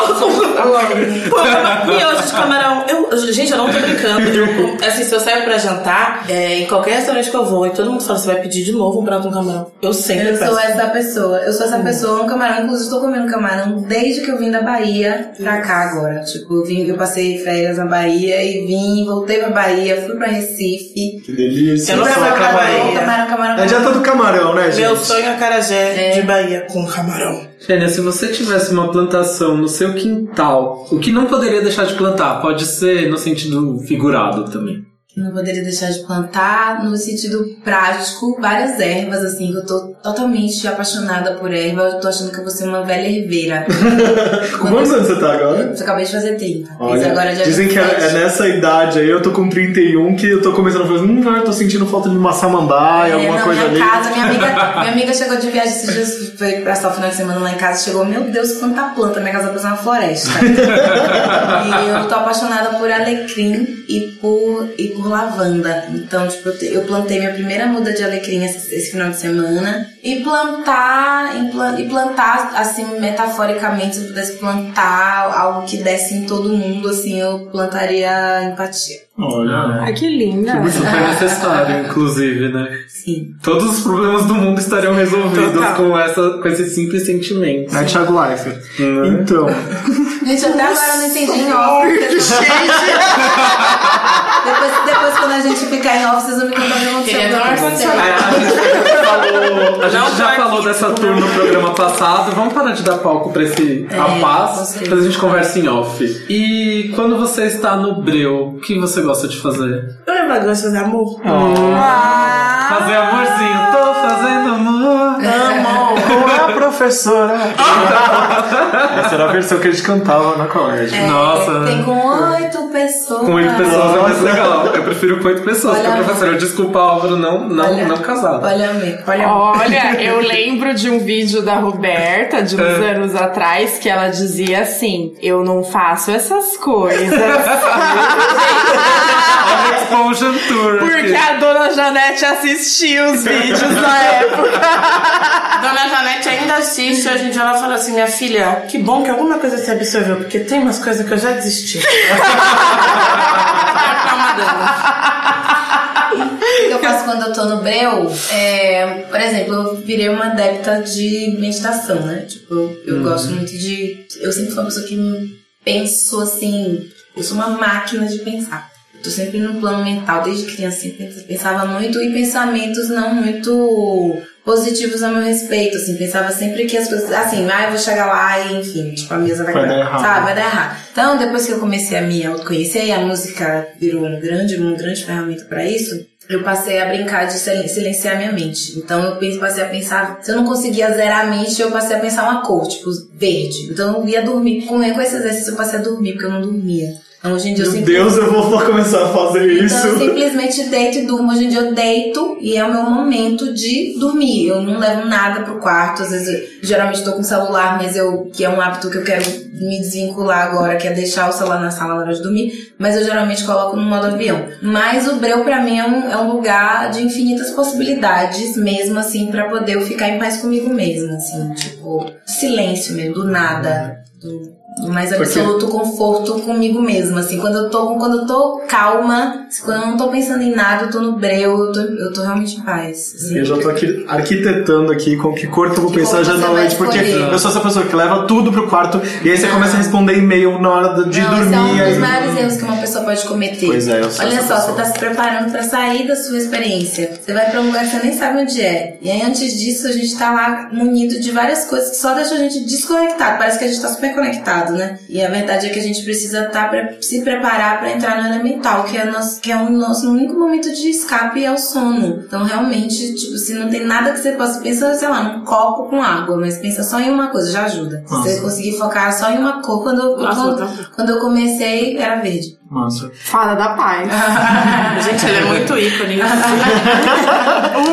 Pô, miojo de camarão. Eu, gente, eu não tô brincando. Eu, assim, se eu saio pra jantar, é, em qualquer restaurante que eu vou, e todo mundo fala, você vai pedir de novo um prato com camarão. Eu sempre
Eu
peço.
sou essa pessoa. Eu sou essa pessoa, eu amo camarão. Inclusive, estou comendo camarão desde que eu vim da Bahia pra cá agora. Tipo, eu, vim, eu passei férias na Bahia e vim, voltei pra Bahia, fui pra Recife.
Que delícia.
Eu não
Fui pra camarão,
Bahia.
camarão, camarão,
É dieta do camarão, né, gente?
Meu sonho é carajé de Bahia com camarão.
Xênia, se você tivesse uma plantação no seu quintal, o que não poderia deixar de plantar? Pode ser no sentido figurado também.
Não poderia deixar de plantar no sentido prático, várias ervas, assim, que eu tô totalmente apaixonada por erva. Eu tô achando que eu vou ser uma velha herveira.
Com *laughs* quantos anos você tá agora?
Eu acabei de fazer 30. mas
Olha,
agora já
dizem que é,
27.
é nessa idade aí, eu tô com 31, que eu tô começando a falar, hum, eu tô sentindo falta de uma samambaia,
É,
alguma
não,
coisa
minha
ali.
casa, minha amiga, *laughs* minha amiga chegou de viagem esses dias, foi passar o final de semana lá em casa, chegou, meu Deus, quanta planta, minha casa parece uma floresta. *laughs* e eu tô apaixonada por alecrim e por, e por lavanda. Então, tipo, eu plantei minha primeira muda de alecrim esse, esse final de semana. E plantar, e pla- plantar, assim, metaforicamente, se eu pudesse plantar algo que desse em todo mundo, assim, eu plantaria empatia.
Olha,
Ai, que linda.
Super necessário, inclusive, né?
Sim.
Todos os problemas do mundo estariam resolvidos
Total.
com, essa, com esse simples sentimento.
é Thiago Leifert.
Hum.
Então,
Gente, até agora eu não entendi em off. depois, depois, quando a gente ficar em off, vocês vão me contar o que aconteceu.
É, a gente
Não
já falou
aqui,
dessa tour no programa passado. Vamos parar de dar palco pra esse
É,
rapaz, depois a gente conversa em off. E quando você está no breu, o que você gosta de fazer?
Eu lembro gosto de fazer amor.
Fazer amorzinho, tô fazendo amor.
Amor.
Professora! *laughs* Essa era a versão que a gente cantava na colégio.
É,
Nossa.
Tem com oito pessoas.
Com oito pessoas é mais legal. Eu prefiro com oito pessoas,
Olha,
porque a professora, desculpa, Álvaro, não, não,
Olha.
não casado.
Olha, olha,
Olha, eu lembro de um vídeo da Roberta de uns
É.
anos atrás que ela dizia assim: Eu não faço essas coisas. *laughs*
Tour.
Porque a dona Janete assistia os vídeos na época.
Dona Janete ainda assiste, hoje em dia ela fala assim, minha filha, que bom que alguma coisa se absorveu, porque tem umas coisas que eu já desisti. Delas. *laughs*
o que eu faço quando eu tô no breu, é, por exemplo, eu virei uma adepta de meditação, né? Tipo, eu, eu gosto muito de. Eu sempre fui uma pessoa que penso assim. Eu sou uma máquina de pensar. Eu tô sempre no plano mental, desde criança sempre pensava muito em pensamentos não muito positivos a meu respeito, assim, pensava sempre que as coisas, assim, ah, eu vou chegar lá e, enfim, tipo, a mesa vai,
Vai dar errado.
sabe, vai dar errado. Então, depois que eu comecei a me autoconhecer e a música virou um grande, uma grande ferramenta pra isso, eu passei a brincar de silen- silenciar minha mente. Então eu passei a pensar, se eu não conseguia zerar a mente, eu passei a pensar uma cor, tipo verde. Então eu ia dormir. Com, com esse exercício eu passei a dormir, porque eu não dormia. Então hoje em dia eu
Meu
sempre.
Deus, eu vou começar a fazer isso.
Então eu simplesmente deito e durmo. Hoje em dia eu deito e é o meu momento de dormir. Eu não levo nada pro quarto. Às vezes, eu, geralmente tô com o celular, mas eu, que é um hábito que eu quero me desvincular agora, que é deixar o celular na sala na hora de dormir. Mas eu geralmente coloco no modo avião. Mas o breu pra mim é um, é um lugar de infinitas possibilidades, mesmo assim, pra poder eu ficar em paz comigo mesma, assim, tipo, silêncio mesmo, do nada. Do, mais
Porque-
absoluto conforto comigo mesma, assim, quando eu tô, quando eu tô calma, quando eu não tô pensando em nada, eu tô no breu, eu tô, eu tô realmente em paz. assim.
Eu já tô aqui arquitetando aqui com que cor que eu vou
Que
pensar já na noite, porque eu sou essa pessoa que leva tudo pro quarto e aí você
Não.
começa a responder e-mail na hora de
não,
dormir.
esse é um dos maiores erros que uma pessoa pode cometer.
Pois é, eu sou
Olha só,
pessoa.
você tá se preparando pra sair da sua experiência. Você vai pra um lugar que você nem sabe onde é. E aí, antes disso, a gente tá lá munido de várias coisas que só deixam a gente desconectado. Parece que a gente tá super conectado, né? E a verdade é que a gente precisa tá pre- se preparar pra entrar no elemental, que é, o nosso, que é o nosso único momento de escape é o sono. Então, realmente, tipo, se não tem nada que você possa pensar, sei lá, num copo com água, mas pensa só em uma coisa, já ajuda. Se você conseguir focar só em uma cor, quando
Nossa,
quando, quando eu comecei, era verde.
Nossa.
Fada da paz. *laughs*
Gente, ele é muito ícone.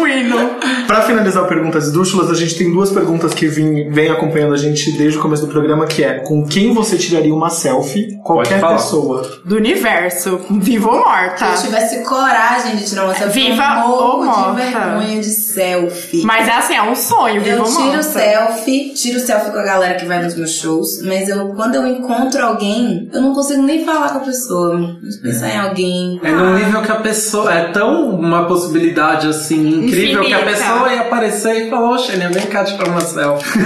o *laughs* hino.
Pra finalizar perguntas esdrúxulas, a gente tem duas perguntas que vem, vem acompanhando a gente desde o começo do programa, que é com quem você tiraria uma selfie? Qualquer pessoa.
Do universo. Viva ou morta.
Se eu tivesse coragem de tirar uma selfie,
Viva
eu
ou
morro de
morta.
vergonha de selfie.
Mas é assim, é um sonho, viva
eu
ou
tiro
morta.
selfie, tiro selfie com a galera que vai nos meus shows, mas eu, quando eu encontro alguém, eu não consigo nem falar com a pessoa. Não pensar em alguém.
É num nível que a pessoa. É tão uma possibilidade assim incrível que a
Infinita.
pessoa ia aparecer e falar: Ô, Xenia, vem cá tirar uma selfie.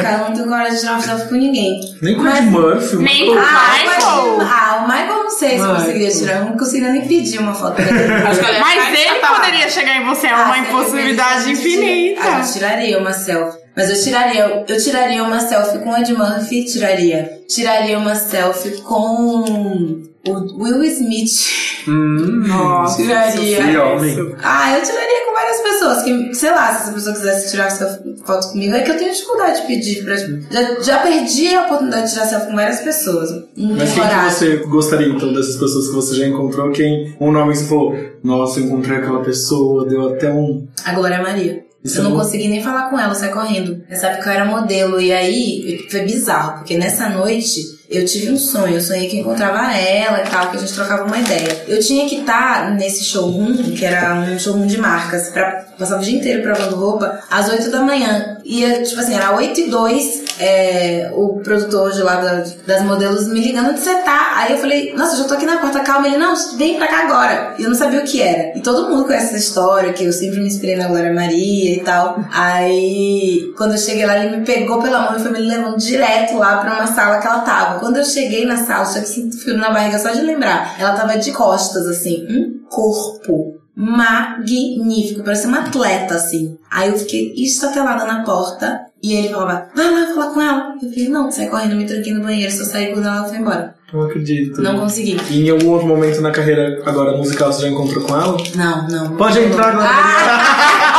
Cara, não tenho coragem de tirar uma selfie com ninguém.
Nem com o
Mas-
Ed Murphy.
Nem com-
Ah,
Michael?
ah, o Michael não sei se
Michael.
conseguiria tirar. Eu não conseguiria nem pedir uma foto dele. *laughs*
Ele é
Mas ele poderia chegar em você, é
Ah,
uma impossibilidade
ele
infinita.
Ah, eu tiraria uma selfie. Mas eu tiraria, eu tiraria uma selfie com o Ed Murphy, tiraria. Tiraria uma selfie com o Will Smith.
Hum, *laughs*
Nossa.
Tiraria.
homem.
Ah, eu tiraria com várias pessoas. Que, sei lá, se essa pessoa quisesse tirar selfie, foto comigo, é que eu tenho dificuldade de pedir pra. Já, já perdi a oportunidade de tirar selfie com várias pessoas. Não
Mas quem que você gostaria, então, dessas pessoas que você já encontrou? Quem, um nome que você falou, nossa, eu encontrei aquela pessoa, deu até um...
A Glória Maria.
Isso
eu
é
não consegui nem falar com ela, saí correndo. Nessa época eu era modelo. E aí foi bizarro, porque nessa noite eu tive um sonho. Eu sonhei que encontrava ela e tal, que a gente trocava uma ideia. Eu tinha que estar nesse showroom, que era um showroom de marcas, pra passar o dia inteiro provando roupa, às 8 da manhã. E, tipo assim, era 8 e 2, é, o produtor de lá da- das modelos me ligando onde você tá. Aí eu falei, nossa, já tô aqui na porta, calma. Ele, não, vem pra cá agora. E eu não sabia o que era. E todo mundo conhece essa história, que eu sempre me inspirei na Glória Maria e tal. Aí, quando eu cheguei lá, ele me pegou pela mão e foi me levando direto lá pra uma sala que ela tava. Quando eu cheguei na sala, só que sinto frio na barriga só de lembrar. Ela tava de costas, assim, um corpo magnífico, parecia uma atleta, assim. Aí eu fiquei estatelada na porta e ele falava, vai lá falar com ela. Eu falei, não, sai correndo, me tranquei no banheiro, só saí quando ela foi embora.
Não acredito.
Não consegui.
E em algum outro momento na carreira agora musical você já encontrou com ela?
Não, não.
Pode entrar, Glória
Ah! *laughs*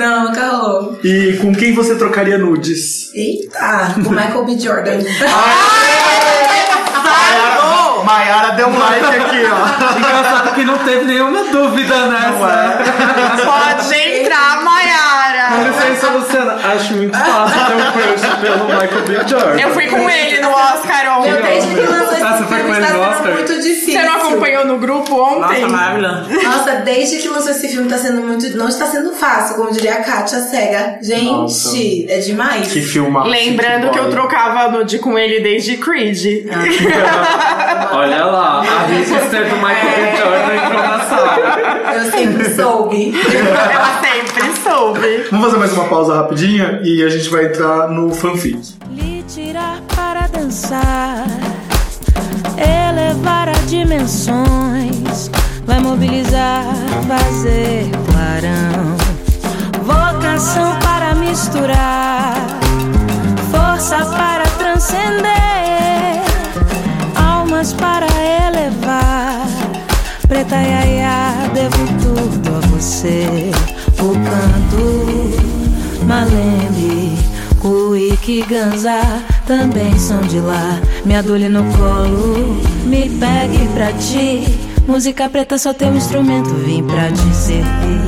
Não, nunca rolou.
E com quem você trocaria nudes?
Eita, o Michael B. Jordan. *laughs*
Maiara, Maiara deu um like aqui, ó.
Engraçado que não teve nenhuma dúvida nessa.
Pode entrar,
Com licença, Luciana. Acho muito fácil ter um crush pelo Michael B. Jordan.
Eu fui com ele no Oscar
Meu,
ontem.
desde que lançou esse
Ah, você foi
filme
com ele
tá
no
sendo
Oscar?
muito difícil.
Você não acompanhou no grupo ontem?
Nossa, maravilhoso.
Nossa, desde que lançou esse filme tá sendo muito. Não está sendo fácil, como diria a Kátia Cega. Gente,
Nossa.
é demais.
Que filma.
Lembrando que eu trocava nude com ele desde Creed. *laughs*
Olha lá, a hipster do Michael B. Jordan entrou na sala.
Eu sempre soube.
Ela sempre soube. *laughs*
Vamos fazer mais uma pausa rapidinha e a gente vai entrar no fanfic.
Lhe tirar para dançar, elevar a dimensões, vai mobilizar, fazer clarão, vocação para misturar, força para transcender, almas para elevar. Preta Yaya, devo tudo a você. O canto, Malembe, Kuik, Ganza também são de lá. Me adule no colo, me pegue pra ti. Música preta só tem um instrumento, vim pra te servir.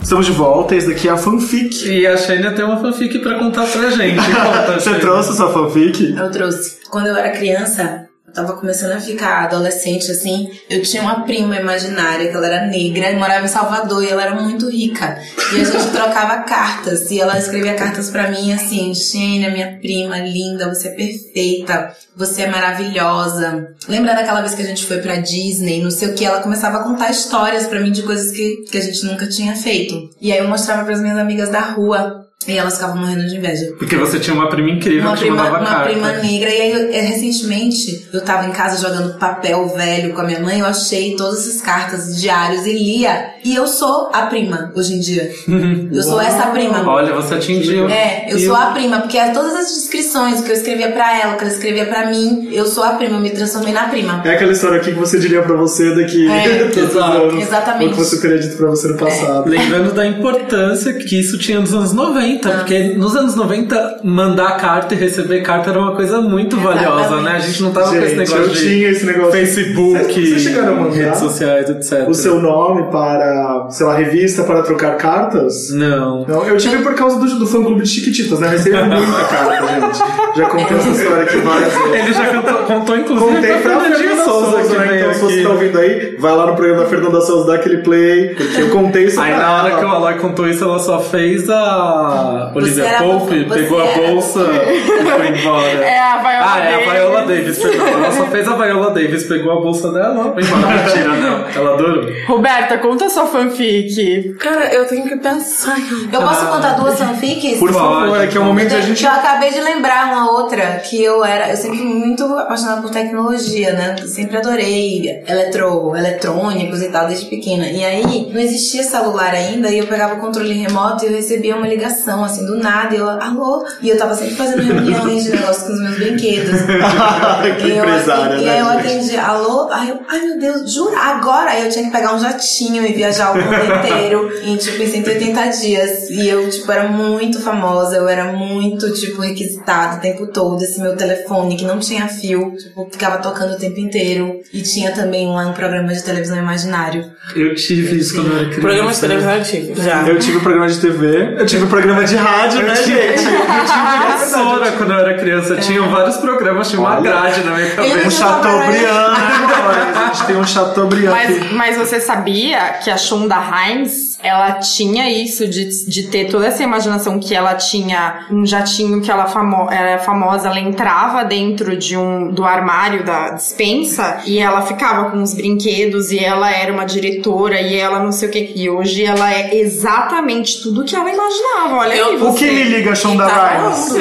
Estamos de volta, esse daqui é a fanfic.
E a Xênia tem uma fanfic pra contar pra gente. *laughs* Conta,
Você trouxe sua fanfic?
Eu trouxe. Quando eu era criança, eu tava começando a ficar adolescente, assim. Eu tinha uma prima imaginária, que ela era negra, morava em Salvador, e ela era muito rica. E a gente *laughs* trocava cartas, e ela escrevia cartas pra mim, assim, Xênia, minha prima, linda, você é perfeita, você é maravilhosa. Lembra daquela vez que a gente foi pra Disney, não sei o que, ela começava a contar histórias pra mim de coisas que, que a gente nunca tinha feito. E aí eu mostrava pras minhas amigas da rua, e elas ficavam morrendo de inveja.
Porque você tinha uma prima incrível
Uma
que te
prima,
mandava
uma
carta.
prima negra. E aí, eu- é, recentemente, eu tava em casa jogando papel velho com a minha mãe. Eu achei todas essas cartas, diários e lia. E eu sou a prima, hoje em dia. *laughs* Eu sou essa prima.
Olha, você atingiu.
É, eu
E
sou a prima, porque é todas as descrições que eu escrevia pra ela, que ela escrevia pra mim, eu sou a prima, eu me transformei na prima.
É aquela história aqui que você diria pra você daqui
É, *laughs* exatamente.
Ou que você teria dito pra você no passado.
Lembrando da importância que isso tinha nos anos 90,
Ah.
porque nos anos 90 mandar carta e receber carta era uma coisa muito valiosa, né? A gente não tava com esse
Gente,
negócio
eu
de
tinha esse negócio.
Facebook,
Vocês- vocês chegaram a mandar
redes sociais, etc.
O seu nome para, sei lá, revista para trocar cartas?
Não.
Não, eu tive por causa do, do fã clube de Chiquititas, né? Recebi *laughs* muita carta, gente. Já contei essa história aqui várias vezes.
Ele já contou, contou inclusive
Contei
pra
Fernanda
Souza,
Souza,
que
né? Então, se você
aqui.
tá ouvindo aí, vai lá no programa da Fernanda Souza, dá aquele play, porque eu contei isso
Aí na hora que o Aloy contou isso, ela só fez a Olivia Pope, pegou a
era-
bolsa e foi embora.
É a Viola
Ah, é a
Davis.
Viola Davis, perdão. Ela só *laughs* fez a Viola Davis, pegou a bolsa dela, foi embora. *laughs* Mentira, não. Ela adorou.
Roberta, conta sua fanfic.
Cara, eu tenho que pensar.
Eu posso contar duas fanfics?
Por favor, é que é o momento de a gente.
Eu acabei de lembrar uma outra que eu era. Eu sempre fui muito apaixonada por tecnologia, né? Sempre adorei eletro, eletrônicos e tal, desde pequena. E aí, não existia celular ainda, e eu pegava o controle remoto e eu recebia uma ligação, assim, do nada. E eu, alô? E eu tava sempre fazendo reuniões de negócio com os meus brinquedos. *laughs*
que
E eu
empresária,
atendi-
né?
E aí eu atendi, alô? Aí eu, ai meu Deus, jura? Agora? Aí eu tinha que pegar um jatinho e viajar o mundo inteiro em tipo em 180 dias. E eu, tipo, era muito famosa, eu era muito, tipo, requisitada o tempo todo. Esse meu telefone que não tinha fio, tipo, ficava tocando o tempo inteiro. E tinha também um, um programa de televisão imaginário.
Eu tive isso quando eu era criança.
Programa de televisão antigo, já.
Eu tive programa de TV, eu tive programa de rádio, né, gente?
Eu tive emissora quando eu era criança. Tinham vários programas, tinha uma
Olha.
grade na minha
Um
cabeça.
Chateaubriand, né? *laughs* A gente tem um Chateaubriand
Mas, mas você sabia que a Shonda Rhimes, ela tinha isso de, de ter toda essa imaginação que ela tinha um jatinho que ela famo, era famosa, ela entrava dentro de um do armário da dispensa e ela ficava com os brinquedos e ela era uma diretora e ela não sei o que. E hoje ela é exatamente tudo que ela imaginava. Olha
Eu-
aí
O
você.
que me liga Shonda
Tá
Rhimes?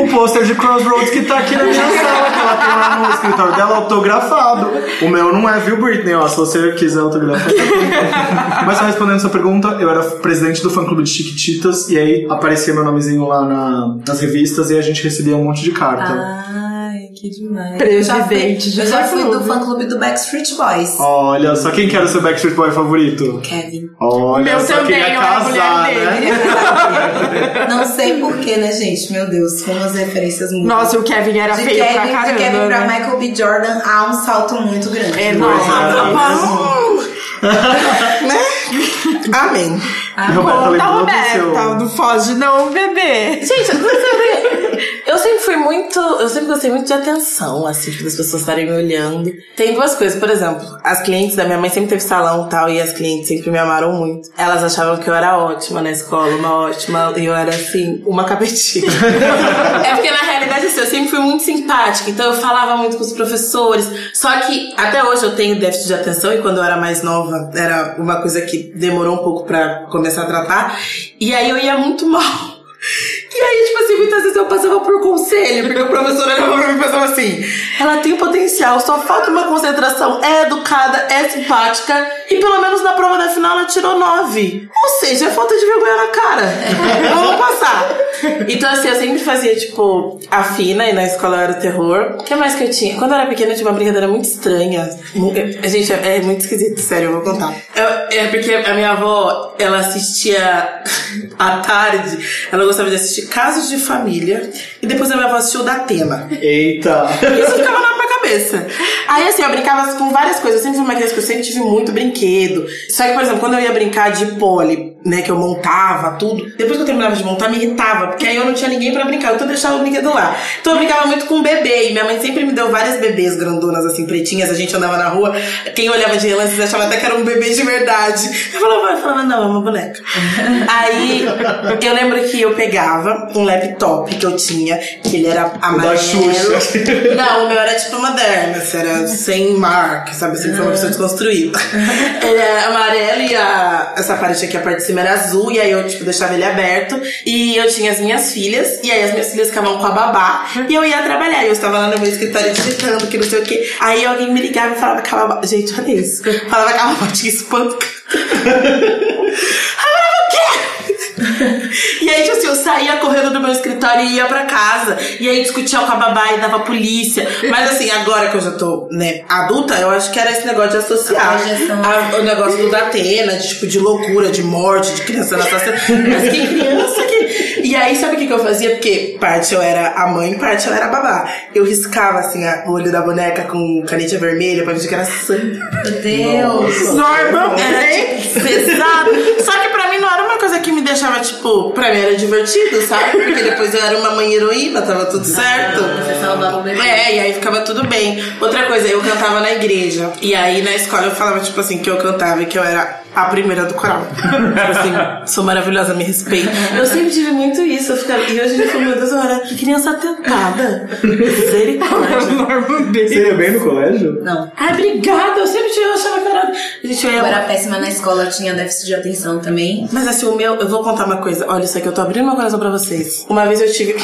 O pôster de Crossroads que tá aqui na minha sala, que ela tem lá no escritório dela autografado. O meu não é, viu, Britney? Ó, se você quiser autografar. Mas só respondendo sua pergunta, eu era presidente do fã clube de Chiquititas e aí aparecia meu nomezinho lá na- nas revistas e a gente recebia um monte de carta.
Ai. que demais.
Presidente
eu
de
já fui, eu já fui do
fã-clube.
fã-clube do Backstreet Boys.
Olha, só quem que era o seu Backstreet Boy favorito?
Kevin.
Olha,
Meu
só
também,
queria
eu era a
casar,
mulher
né? *laughs*
Não sei porquê, né, gente? Meu Deus, como as referências mudam.
Nossa, o Kevin era
de
feio
Kevin,
pra
de
caramba.
Kevin pra
né?
Michael B. Jordan há um salto muito grande.
É, nossa.
é. *laughs*
né? Amém.
E Roberta seu...
Roberta, não foge não, bebê.
Gente, eu, sempre, eu sempre fui muito. Eu sempre gostei muito de atenção, assim, tipo, das pessoas estarem me olhando. Tem duas coisas, por exemplo, as clientes da minha mãe sempre teve salão e tal, e as clientes sempre me amaram muito. Elas achavam que eu era ótima na escola, uma ótima, e eu era assim, uma capetinha. *laughs* é porque na realidade, assim, eu sempre fui muito simpática, então eu falava muito com os professores. Só que até hoje eu tenho déficit de atenção, e quando eu era mais nova, era uma coisa que demorou um pouco pra começar a tratar. E aí eu ia muito mal. E aí, tipo assim, muitas vezes eu passava por conselho, porque o professor olhava pra mim e pensava assim: ela tem potencial, só falta uma concentração, é educada, é simpática, e pelo menos na prova da final ela tirou nove. Ou seja, é falta de vergonha na cara. Vamos passar. Então, assim, eu sempre fazia, tipo, a fina, e na escola era o terror. O que mais que eu tinha? Quando eu era pequena, eu tinha uma brincadeira muito estranha. Gente, é, é muito esquisito, sério, eu vou contar. Eu- é porque a minha avó, ela assistia *laughs* à tarde, ela gostava de assistir Casos de Família, e depois a minha avó assistiu da Atena.
Eita!
Isso ficava na cabeça. Aí, assim, eu brincava com várias coisas. Eu sempre fui uma criança que eu sempre tive muito brinquedo. Só que, por exemplo, quando eu ia brincar de pole, né, que eu montava tudo, depois que eu terminava de montar, me irritava, porque aí eu não tinha ninguém pra brincar, então eu deixava o brinquedo lá. Então eu brincava muito com bebê, e minha mãe sempre me deu várias bebês grandonas, assim, pretinhas, a gente andava na rua, quem olhava de relance achava até que era um bebê de verdade. Eu falava, eu falava não, é uma boneca. aí, eu lembro que eu pegava um laptop que eu tinha, que ele era amarelo.
Xuxa.
Não, o meu era tipo moderno, assim, era sem marca, sabe? Sempre foi uma pessoa desconstruída. *laughs* Ele era amarelo e a, essa parte aqui, a parte de cima era azul, e aí eu, tipo, deixava ele aberto. E eu tinha as minhas filhas, e aí as minhas filhas ficavam com a babá, e eu ia trabalhar. E eu estava lá no meu escritório digitando, que não sei o quê. Aí alguém me ligava e falava que a babá. Gente, olha isso. Falava que a babá tinha espanto. *laughs* E aí, tipo assim, eu saía correndo do meu escritório e ia pra casa. E aí discutia com a babá e dava polícia. Mas assim, agora que eu já tô, né, adulta, eu acho que era esse negócio de associar
A
o negócio do Datena, de tipo, de loucura, de morte, de criança na assassina. Mas que criança que. E aí, sabe o que, que eu fazia? Porque parte eu era a mãe, parte eu era a babá. Eu riscava assim a- o olho da boneca com caneta vermelha pra ver que era sangue.
Meu Deus.
Normal, era tipo, pesado. Só que pra mim não era coisa que me deixava, tipo, pra mim era divertido, sabe? Porque depois eu era uma mãe heroína, tava tudo certo.
Você salvava o bebê.
É, e aí ficava tudo bem. Outra coisa, eu cantava na igreja. E aí na escola eu falava, tipo assim, que eu cantava e que eu era a primeira do coral. *laughs* tipo assim, sou maravilhosa, me respeita. Eu sempre tive muito isso. Eu ficava, e hoje eu falo, meu Deus, eu era que criança atentada. Misericórdia.
Você ia bem no colégio?
Não.
Ai, obrigada. Eu sempre tive, eu achava que eu era. Gente, eu ia
Eu era péssima na escola, tinha déficit de atenção também.
Mas assim, o meu, eu vou contar uma coisa. Olha, isso aqui, eu tô abrindo meu coração pra vocês. Uma vez eu tive.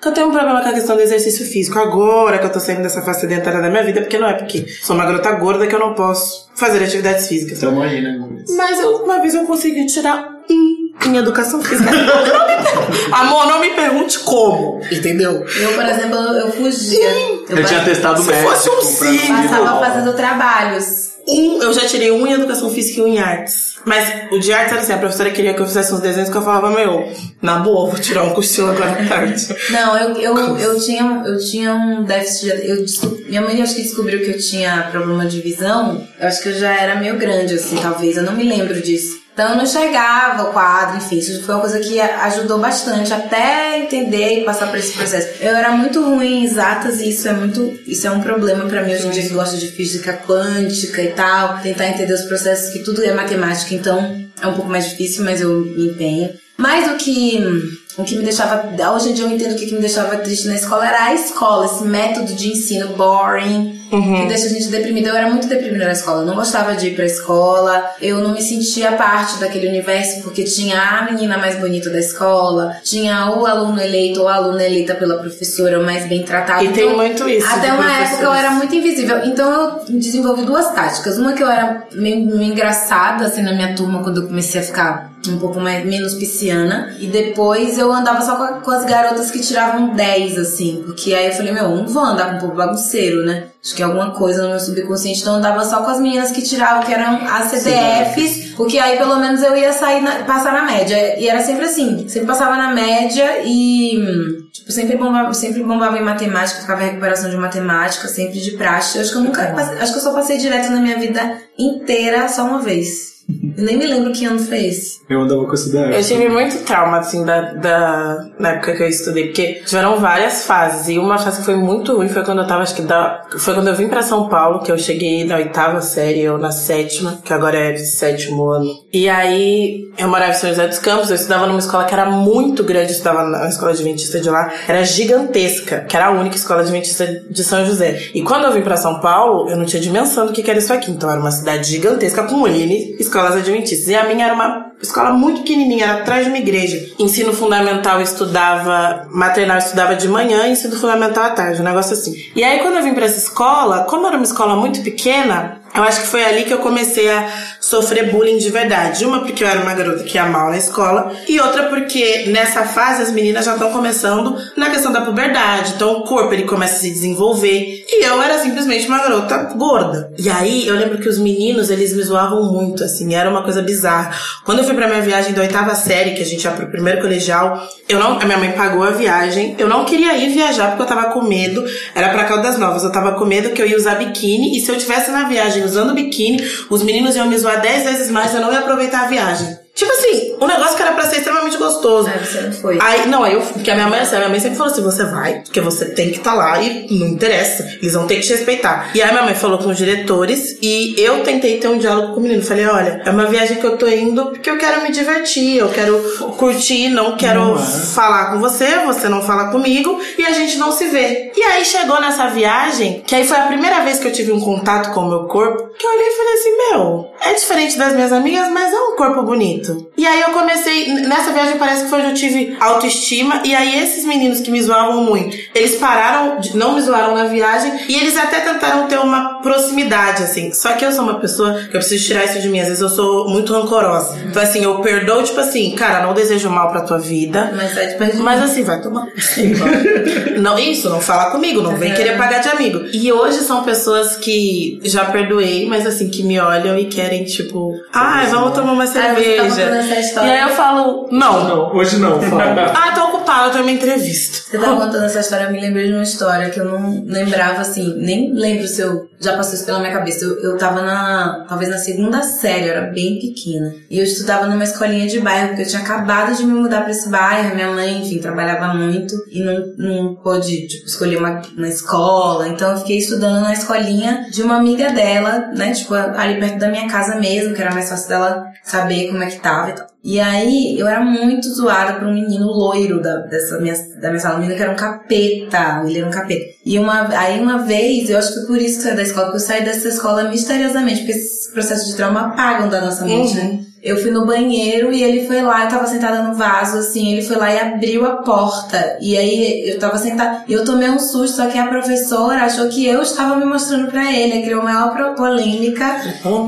Que eu tenho um problema com a questão do exercício físico. Agora que eu tô saindo dessa fase sedentária da minha vida, porque não é porque sou uma garota gorda que eu não posso fazer atividades físicas.
Tamo aí, né?
Mas eu- uma vez eu consegui tirar um em educação física. Não me per- Amor, não me pergunte como. Entendeu?
Eu, por exemplo, eu fugia.
Eu tinha testado
Se
médico.
fosse um signo.
Passava fazendo trabalhos.
Um, eu já tirei um em educação física e um em artes. Mas o de artes era assim, a professora queria que eu fizesse uns desenhos que eu falava, meu, na boa, vou tirar um cochilo agora à tarde.
Não, eu, eu, eu, tinha, eu tinha um déficit de. Eu, minha mãe acho que descobriu que eu tinha problema de visão. Eu acho que eu já era meio grande, assim, talvez. Eu não me lembro disso. Então não enxergava o quadro, enfim, isso foi uma coisa que ajudou bastante até entender e passar por esse processo. Eu era muito ruim em exatas e isso é muito, isso é um problema pra mim hoje em dia que gosto de física quântica e tal, tentar entender os processos que tudo é matemática, então é um pouco mais difícil, mas eu me empenho. Mas o que o que me deixava, hoje em dia eu entendo o que que me deixava triste na escola era a escola, esse método de ensino boring, que deixa a gente deprimida. Eu era muito deprimida na escola, eu não gostava de ir pra escola, eu não me sentia parte daquele universo, porque tinha a menina mais bonita da escola, tinha o aluno eleito ou a aluna eleita pela professora, mais bem tratado.
E tem muito isso
Até uma época eu era muito invisível. Então eu desenvolvi duas táticas. Uma que eu era meio, meio engraçada, assim, na minha turma, quando eu comecei a ficar um pouco mais, menos pisciana. E depois eu andava só com, com as garotas que tiravam 10, assim. Porque aí eu falei, meu, eu não vou andar com um povo bagunceiro, né? Acho que é alguma coisa no meu subconsciente. Então eu andava só com as meninas que tiravam, que eram as CDFs. Porque aí pelo menos eu ia sair, na- passar na média. E era sempre assim. Sempre passava na média e... Tipo, sempre bombava, sempre bombava em matemática, ficava em recuperação de matemática, sempre de praxe. Eu acho que eu nunca acho que eu só passei direto na minha vida inteira só uma vez. Eu nem me lembro que ano foi esse.
Eu andava com essa ideia.
Eu tive muito trauma, assim, da, da, na época que eu estudei, porque tiveram várias fases. E uma fase que foi muito ruim foi quando eu tava, acho que da, foi quando eu vim pra São Paulo, que eu cheguei na oitava série, ou na sétima, que agora é de sétimo ano. E aí, eu morava em São José dos Campos, eu estudava numa escola que era muito grande, eu estudava na escola adventista de lá, era gigantesca, que era a única escola adventista de São José. E quando eu vim pra São Paulo, eu não tinha dimensão do que era isso aqui. Então era uma cidade gigantesca com N escolas adventistas. E a minha era uma escola muito pequenininha, era atrás de uma igreja. Ensino fundamental estudava, maternal estudava de manhã, ensino fundamental à tarde, um negócio assim. E aí quando eu vim pra essa escola, como era uma escola muito pequena, eu acho que foi ali que eu comecei a sofrer bullying de verdade. Uma porque eu era uma garota que ia mal na escola, e outra porque nessa fase as meninas já estão começando na questão da puberdade. Então o corpo ele começa a se desenvolver. E eu era simplesmente uma garota gorda. E aí eu lembro que os meninos eles me zoavam muito, assim, era uma coisa bizarra. Quando eu fui pra minha viagem da oitava série, que a gente ia pro primeiro colegial, eu não, a minha mãe pagou a viagem. Eu não queria ir viajar porque eu tava com medo. Era pra Caldas Novas, eu tava com medo que eu ia usar biquíni e se eu tivesse na viagem usando biquíni, os meninos iam me zoar 10 vezes mais, eu não ia aproveitar a viagem. Tipo assim, um negócio que era pra ser extremamente gostoso.
Aí você não foi.
Aí, não, aí eu, porque a minha mãe, assim, a minha mãe sempre falou assim, você vai, porque você tem que estar lá e não interessa, eles vão ter que te respeitar. E aí minha mãe falou com os diretores e eu tentei ter um diálogo com o menino. Falei, olha, é uma viagem que eu tô indo porque eu quero me divertir, eu quero curtir, não quero
Não é.
falar com você, você não fala comigo e a gente não se vê. E aí chegou nessa viagem, que aí foi a primeira vez que eu tive um contato com o meu corpo, que eu olhei e falei assim, meu, é diferente das minhas amigas, mas é um corpo bonito. E aí eu comecei, nessa viagem parece que foi onde eu tive autoestima, e aí esses meninos que me zoavam muito, eles pararam, de- não me zoaram na viagem, e eles até tentaram ter uma proximidade, assim. Só que eu sou uma pessoa que eu preciso tirar isso de mim, às vezes eu sou muito rancorosa. Então assim, eu perdoo, tipo assim, cara, não desejo mal pra tua vida,
Mas sai de perto
mas assim, vai tomar. *laughs* não, isso, não fala comigo, não vem querer pagar de amigo. E hoje são pessoas que já perdoei, mas assim, que me olham e querem, tipo, ai, vamos tomar uma
Ah, tá
cerveja.
História.
E aí eu falo, não.
Não, hoje não, fala.
Ah, tô tô em uma entrevista.
Você tava contando essa história, eu me lembrei de uma história que eu não lembrava, assim, nem lembro se eu já passou isso pela minha cabeça. Eu, eu tava na, talvez na segunda série, eu era bem pequena. E eu estudava numa escolinha de bairro, porque eu tinha acabado de me mudar pra esse bairro. Minha mãe, enfim, trabalhava muito e não, não pôde, tipo, escolher uma, uma escola. Então eu fiquei estudando na escolinha de uma amiga dela, né, tipo, ali perto da minha casa mesmo, que era mais fácil dela saber como é que tava e tal. E aí, eu era muito zoada por um menino loiro da, dessa minha, da minha sala, um menino que era um capeta, ele era um capeta. E uma, aí uma vez, eu acho que por isso que eu saí da escola, porque eu saí dessa escola misteriosamente, porque esses processos de trauma apagam da nossa mente, né? Eu fui no banheiro e ele foi lá, eu tava sentada no vaso, assim, ele foi lá e abriu a porta. E aí eu tava sentada, e eu tomei um susto, só que a professora achou que eu estava me mostrando pra ele, criou maior pro- polêmica.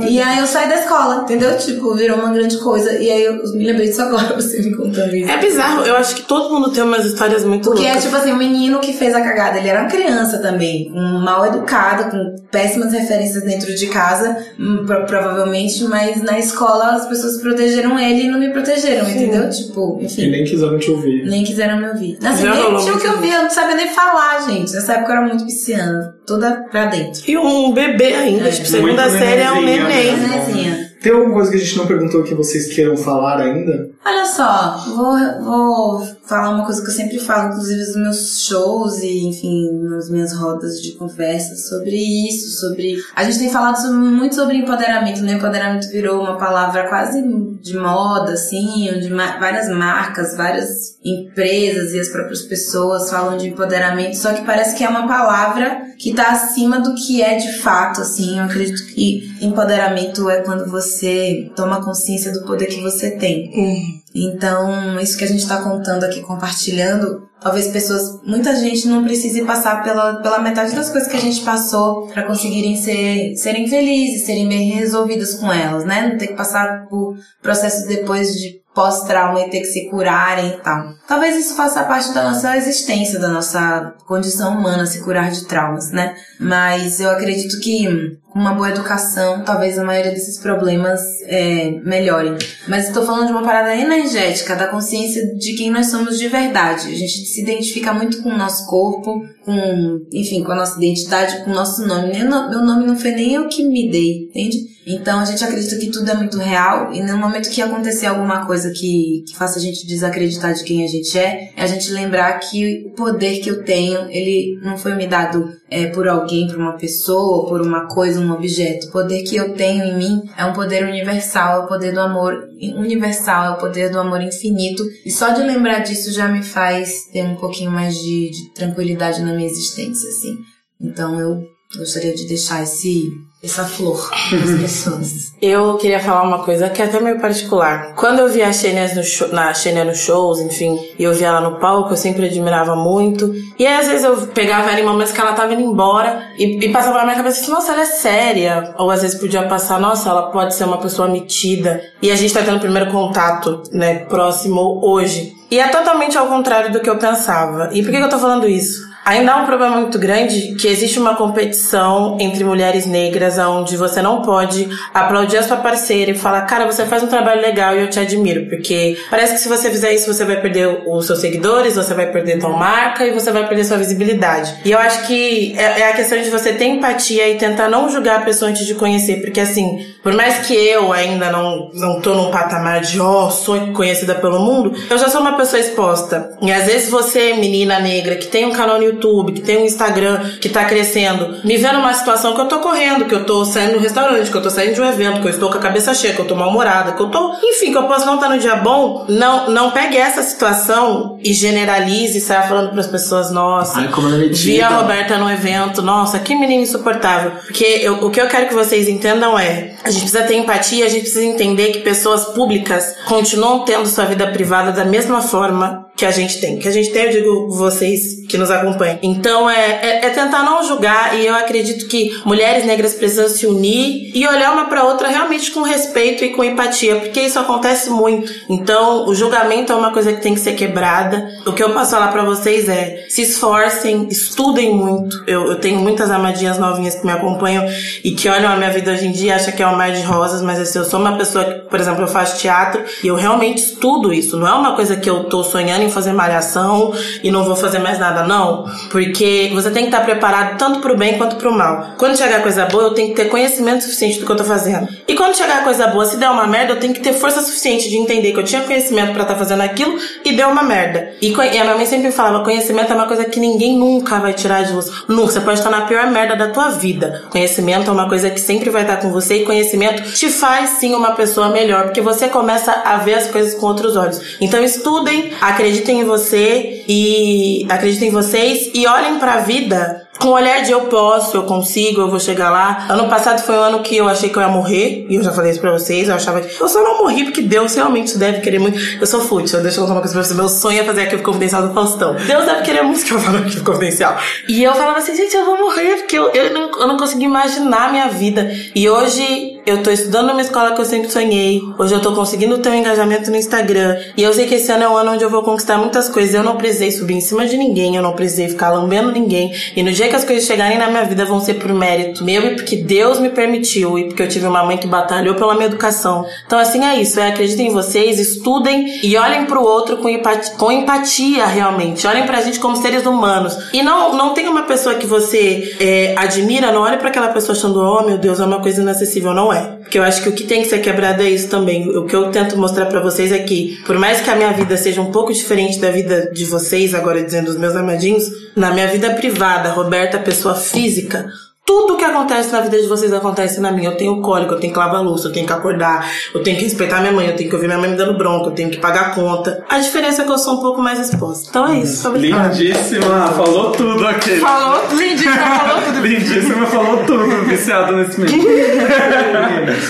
E aí eu saí da escola, entendeu? Tipo, virou uma grande coisa. E aí eu me lembrei disso agora, *laughs* você me contando isso.
É bizarro, eu acho que todo mundo tem umas histórias muito
Porque é
loucas.
tipo assim, o menino que fez a cagada, ele era uma criança também, um mal educado, com péssimas referências dentro de casa, hum, pro- provavelmente, mas na escola as pessoas protegeram ele e não me protegeram, entendeu? Tipo,
E
enfim.
nem quiseram te ouvir.
Nem quiseram me ouvir. Assim,
Já
nem o que ouvir, eu não sabia nem falar, gente. Nessa época eu era muito pisciana, toda pra dentro.
E um bebê ainda,
É.
tipo, segunda série é um neném.
né? Tem alguma coisa que a gente não perguntou que vocês queiram falar ainda?
Olha só, vou, vou falar uma coisa que eu sempre falo, inclusive nos meus shows e, enfim, nas minhas rodas de conversa sobre isso, sobre... A gente tem falado sobre- muito sobre empoderamento, né? Empoderamento virou uma palavra quase de moda, assim, onde várias marcas, várias empresas e as próprias pessoas falam de empoderamento, só que parece que é uma palavra que tá acima do que é de fato, assim. Eu acredito que empoderamento é quando você toma consciência do poder que você tem. Então, isso que a gente tá contando aqui, compartilhando, talvez pessoas, muita gente não precise passar pela, pela metade das coisas que a gente passou para conseguirem ser, serem felizes, serem bem resolvidas com elas, né? Não ter que passar por processos depois de pós-trauma e ter que se curarem e tal. Talvez isso faça parte da nossa existência, da nossa condição humana, se curar de traumas, né? Mas eu acredito que com uma boa educação, talvez a maioria desses problemas é, melhorem. Mas estou falando de uma parada energética, da consciência de quem nós somos de verdade. A gente se identifica muito com o nosso corpo, com, enfim, com a nossa identidade, com o nosso nome. Meu no- meu nome não foi nem eu que me dei, entende? Então a gente acredita que tudo é muito real e no momento que acontecer alguma coisa que, que faça a gente desacreditar de quem a gente é, é a gente lembrar que o poder que eu tenho, ele não foi me dado é, por alguém, por uma pessoa, por uma coisa, um objeto. O poder que eu tenho em mim é um poder universal, é o poder do amor universal, é o poder do amor infinito. E só de lembrar disso já me faz ter um pouquinho mais de, de tranquilidade na minha existência, assim. Então eu gostaria de deixar esse, essa flor nas *laughs* pessoas.
Eu queria falar uma coisa que é até meio particular. Quando eu via a Xenia no show, na Xenia nos shows, enfim, e eu via ela no palco, eu sempre admirava muito. E aí, às vezes, eu pegava ela em momentos que ela tava indo embora e, e passava na minha cabeça assim, nossa, ela é séria. Ou às vezes podia passar, nossa, ela pode ser uma pessoa metida. E a gente tá tendo o primeiro contato, né, próximo hoje. E é totalmente ao contrário do que eu pensava. E por que que eu tô falando isso? Ainda há um problema muito grande que existe uma competição entre mulheres negras onde você não pode aplaudir a sua parceira e falar, cara, você faz um trabalho legal e eu te admiro, porque parece que se você fizer isso você vai perder os seus seguidores, você vai perder tua marca e você vai perder sua visibilidade. E eu acho que é, é a questão de você ter empatia e tentar não julgar a pessoa antes de conhecer, porque assim, por mais que eu ainda não, não tô num patamar de, ó, sou conhecida pelo mundo, eu já sou uma pessoa exposta. E às vezes você, menina negra, que tem um canal no YouTube, que tem um Instagram, que tá crescendo, me vê numa situação que eu tô correndo, que eu tô saindo do restaurante, que eu tô saindo de um evento, que eu estou com a cabeça cheia, que eu tô mal-humorada, que eu tô, enfim, que eu posso não estar no dia bom, não, não pegue essa situação e generalize e saia falando pras pessoas, nossa,
Ai, como é
vi a Roberta no evento, nossa, que menina insuportável. Porque eu- o que eu quero que vocês entendam é, a gente precisa ter empatia, a gente precisa entender que pessoas públicas continuam tendo sua vida privada da mesma forma que a gente tem. Que a gente tem, eu digo vocês que nos acompanham. Então é, é, é tentar não julgar e eu acredito que mulheres negras precisam se unir e olhar uma pra outra realmente com respeito e com empatia, porque isso acontece muito. Então o julgamento é uma coisa que tem que ser quebrada. O que eu posso falar pra vocês é se esforcem, estudem muito. Eu, eu tenho muitas amadinhas novinhas que me acompanham e que olham a minha vida hoje em dia e acham que é um mar de rosas, mas assim, eu sou uma pessoa que, por exemplo, eu faço teatro e eu realmente estudo isso. Não é uma coisa que eu tô sonhando fazer malhação e não vou fazer mais nada, não. Porque você tem que estar preparado tanto pro bem quanto pro mal. Quando chegar coisa boa, eu tenho que ter conhecimento suficiente do que eu tô fazendo. E quando chegar coisa boa, se der uma merda, eu tenho que ter força suficiente de entender que eu tinha conhecimento pra estar fazendo aquilo e deu uma merda. E, e a minha mãe sempre falava, conhecimento é uma coisa que ninguém nunca vai tirar de você. Nunca. Você pode estar na pior merda da tua vida. Conhecimento é uma coisa que sempre vai estar com você e conhecimento te faz sim uma pessoa melhor, porque você começa a ver as coisas com outros olhos. Então estudem, acreditem em você e acreditem em vocês e olhem pra vida com o olhar de eu posso, eu consigo, eu vou chegar lá. Ano passado foi um ano que eu achei que eu ia morrer, e eu já falei isso pra vocês, eu achava que eu só não morri porque Deus realmente deve querer muito. Eu sou fútil, deixa eu contar uma coisa pra vocês. Meu sonho é fazer arquivo confidencial do Faustão. Deus deve querer muito que eu fale arquivo confidencial. E eu falava assim, gente, eu vou morrer, porque eu, eu, não, eu não consegui imaginar a minha vida. E hoje eu tô estudando numa escola que eu sempre sonhei. Hoje eu tô conseguindo ter um engajamento no Instagram. E eu sei que esse ano é um ano onde eu vou conquistar muitas coisas. Eu não precisei subir em cima de ninguém, eu não precisei ficar lambendo ninguém. E no dia que as coisas chegarem na minha vida vão ser por mérito meu e porque Deus me permitiu e porque eu tive uma mãe que batalhou pela minha educação. Então assim é isso, é acreditem em vocês, estudem e olhem pro outro com empatia, com empatia realmente. Olhem pra gente como seres humanos. E não, não tem uma pessoa que você é, admira, não olhe pra aquela pessoa achando, oh meu Deus, é uma coisa inacessível. Não é. Porque eu acho que o que tem que ser quebrado é isso também. O que eu tento mostrar pra vocês é que, por mais que a minha vida seja um pouco diferente da vida de vocês, agora dizendo os meus amadinhos, na minha vida privada, Roberta, pessoa física, Tudo que acontece na vida de vocês acontece na minha. Eu tenho cólico, eu tenho que lavar a louça, eu tenho que acordar, eu tenho que respeitar minha mãe, eu tenho que ouvir minha mãe me dando bronca, eu tenho que pagar a conta. A diferença é que eu sou um pouco mais exposta. Então é isso. Obrigada.
Lindíssima, falou tudo aqui.
Falou, lindíssima, falou tudo.
Lindíssima, falou tudo. Viciado nesse meio.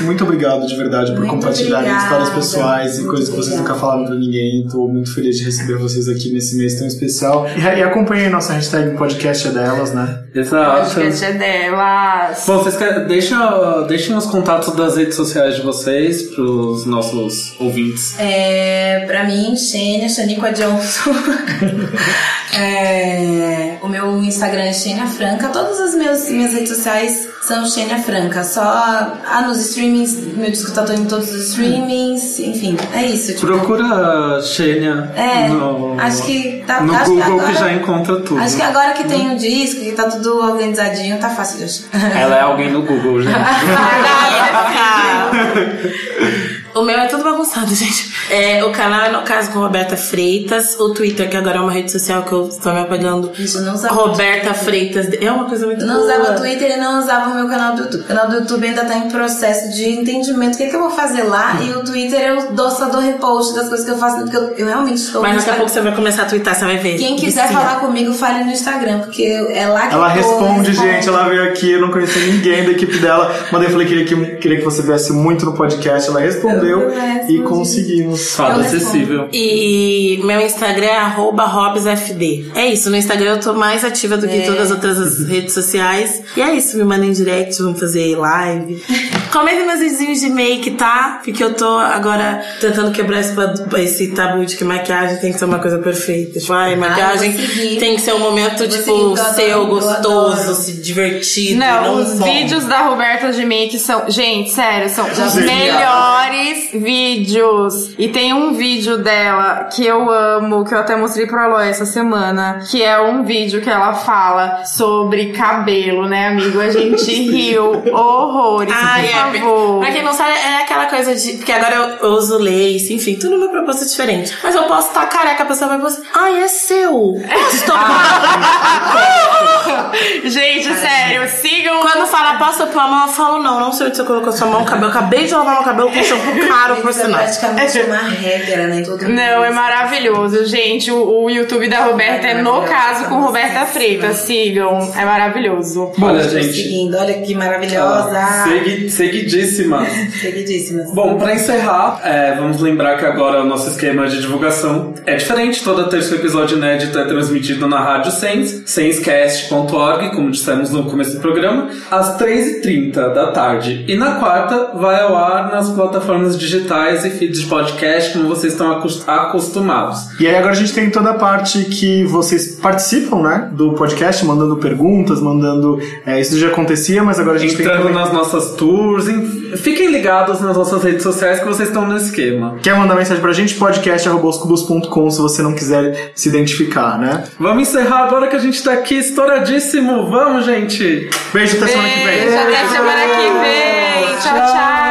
Muito obrigado de verdade por
Muito
compartilharem
obrigada.
histórias pessoais e coisas que vocês nunca falaram pra ninguém. Tô muito feliz de receber vocês aqui nesse mês tão especial. E, e acompanhem nossa hashtag podcast é delas, né?
Exato.
Podcast é delas.
Bom, vocês querem, deixa, deixem os contatos das redes sociais de vocês pros nossos ouvintes.
É, pra mim, Xênia, Xaniqua Johnson. *laughs* É, o meu Instagram é Xênia Franca. Todas as meus, minhas redes sociais são Xênia Franca. Só ah, nos streamings, meu disco tá todo em todos os streamings. Enfim, é isso. Tipo,
Procura Xênia
É,
no,
acho que tá-
no
acho que
Google que,
agora-
já encontra tudo.
Acho que agora que tem um disco, que tá tudo organizadinho, tá fácil de achar.
Ela é alguém no Google, gente. *laughs* *laughs*
O meu é tudo bagunçado, *laughs* gente. É, o canal é no caso com Roberta Freitas. O Twitter, que agora é uma rede social que eu estou me apagando.
Isso, não usava
Roberta Freitas. É uma coisa muito
não
boa.
usava o Twitter e não usava o meu canal do YouTube. O canal do YouTube ainda tá em processo de entendimento. O que, é que eu vou fazer lá? E o Twitter eu dou, só dou repost das coisas que eu faço, porque eu, eu realmente estou
Mas daqui a pouco você vai começar a twittar, você vai ver.
Quem quiser
Vicia.
falar comigo, fale no Instagram, porque é lá que
Ela
eu
responde,
respondo.
gente. Ela veio aqui, eu não conhecia ninguém da equipe dela. Mandei falei que queria que, queria que você viesse muito no podcast. Ela respondeu
Eu respondi.
e conseguimos.
Fada
Eu respondo.
acessível.
E meu Instagram é arroba robsfd. É isso, no Instagram eu tô mais ativa do que em todas as outras as redes sociais. E é isso, me mandem direct, vamos fazer live. *laughs* Comentem meus vizinhos de make, tá? Porque eu tô agora tentando quebrar esse, esse tabu de que maquiagem tem que ser uma coisa perfeita. Tipo, ai, maquiagem tem que ser um momento, tipo, seu, gostoso, se divertido.
Não,
não
os
bom.
vídeos da Roberta de make são. Gente, sério, são os melhores vídeos. E tem um vídeo dela que eu amo, que eu até mostrei pra Aloy essa semana. Que é um vídeo que ela fala sobre cabelo, né, amigo? A gente *laughs* riu horrores,
Ai, é,
favor.
Pra quem não sabe, é aquela coisa de. Porque agora eu, uso lace, enfim, tudo numa proposta diferente. Mas eu posso estar careca, a pessoa vai pensar, ai, é seu. Estou *laughs*
Gente, sério, sigam.
Quando fala, passa tua mão, eu falo, não, não sei onde você colocou sua mão, cabelo. Eu acabei de lavar meu cabelo com shampoo caro, por
é
sinal.
praticamente uma regra, né? Todo.
Não, é maravilhoso, gente. O, o YouTube da Roberta é no caso com Roberta Freitas. Sigam, é maravilhoso.
Olha, gente.
seguindo, olha que maravilhosa.
Segui, seguidíssima. *laughs*
Seguidíssimas.
Bom, pra encerrar, é, vamos lembrar que agora o nosso esquema de divulgação é diferente. Toda terça o episódio inédito é transmitido na Rádio Sens, senscast.org, como dissemos no começo do programa, às 3h30 da tarde. E na quarta vai ao ar nas plataformas digitais e feeds de podcast, como vocês estão acos- acostumados.
E aí agora a gente tem toda a parte que vocês participam, né? Do podcast, mandando perguntas, mandando. é, isso já acontecia, mas agora a gente
Entrando
tem.
nas nossas tours, em- fiquem ligados nas nossas redes sociais que vocês estão no esquema.
Quer mandar mensagem pra gente? podcast.com se você não quiser se identificar, né?
Vamos encerrar agora que a gente tá aqui estouradíssimo. Vamos, gente!
Beijo até semana que vem.
Beijo, até semana que vem. Tchau, tchau.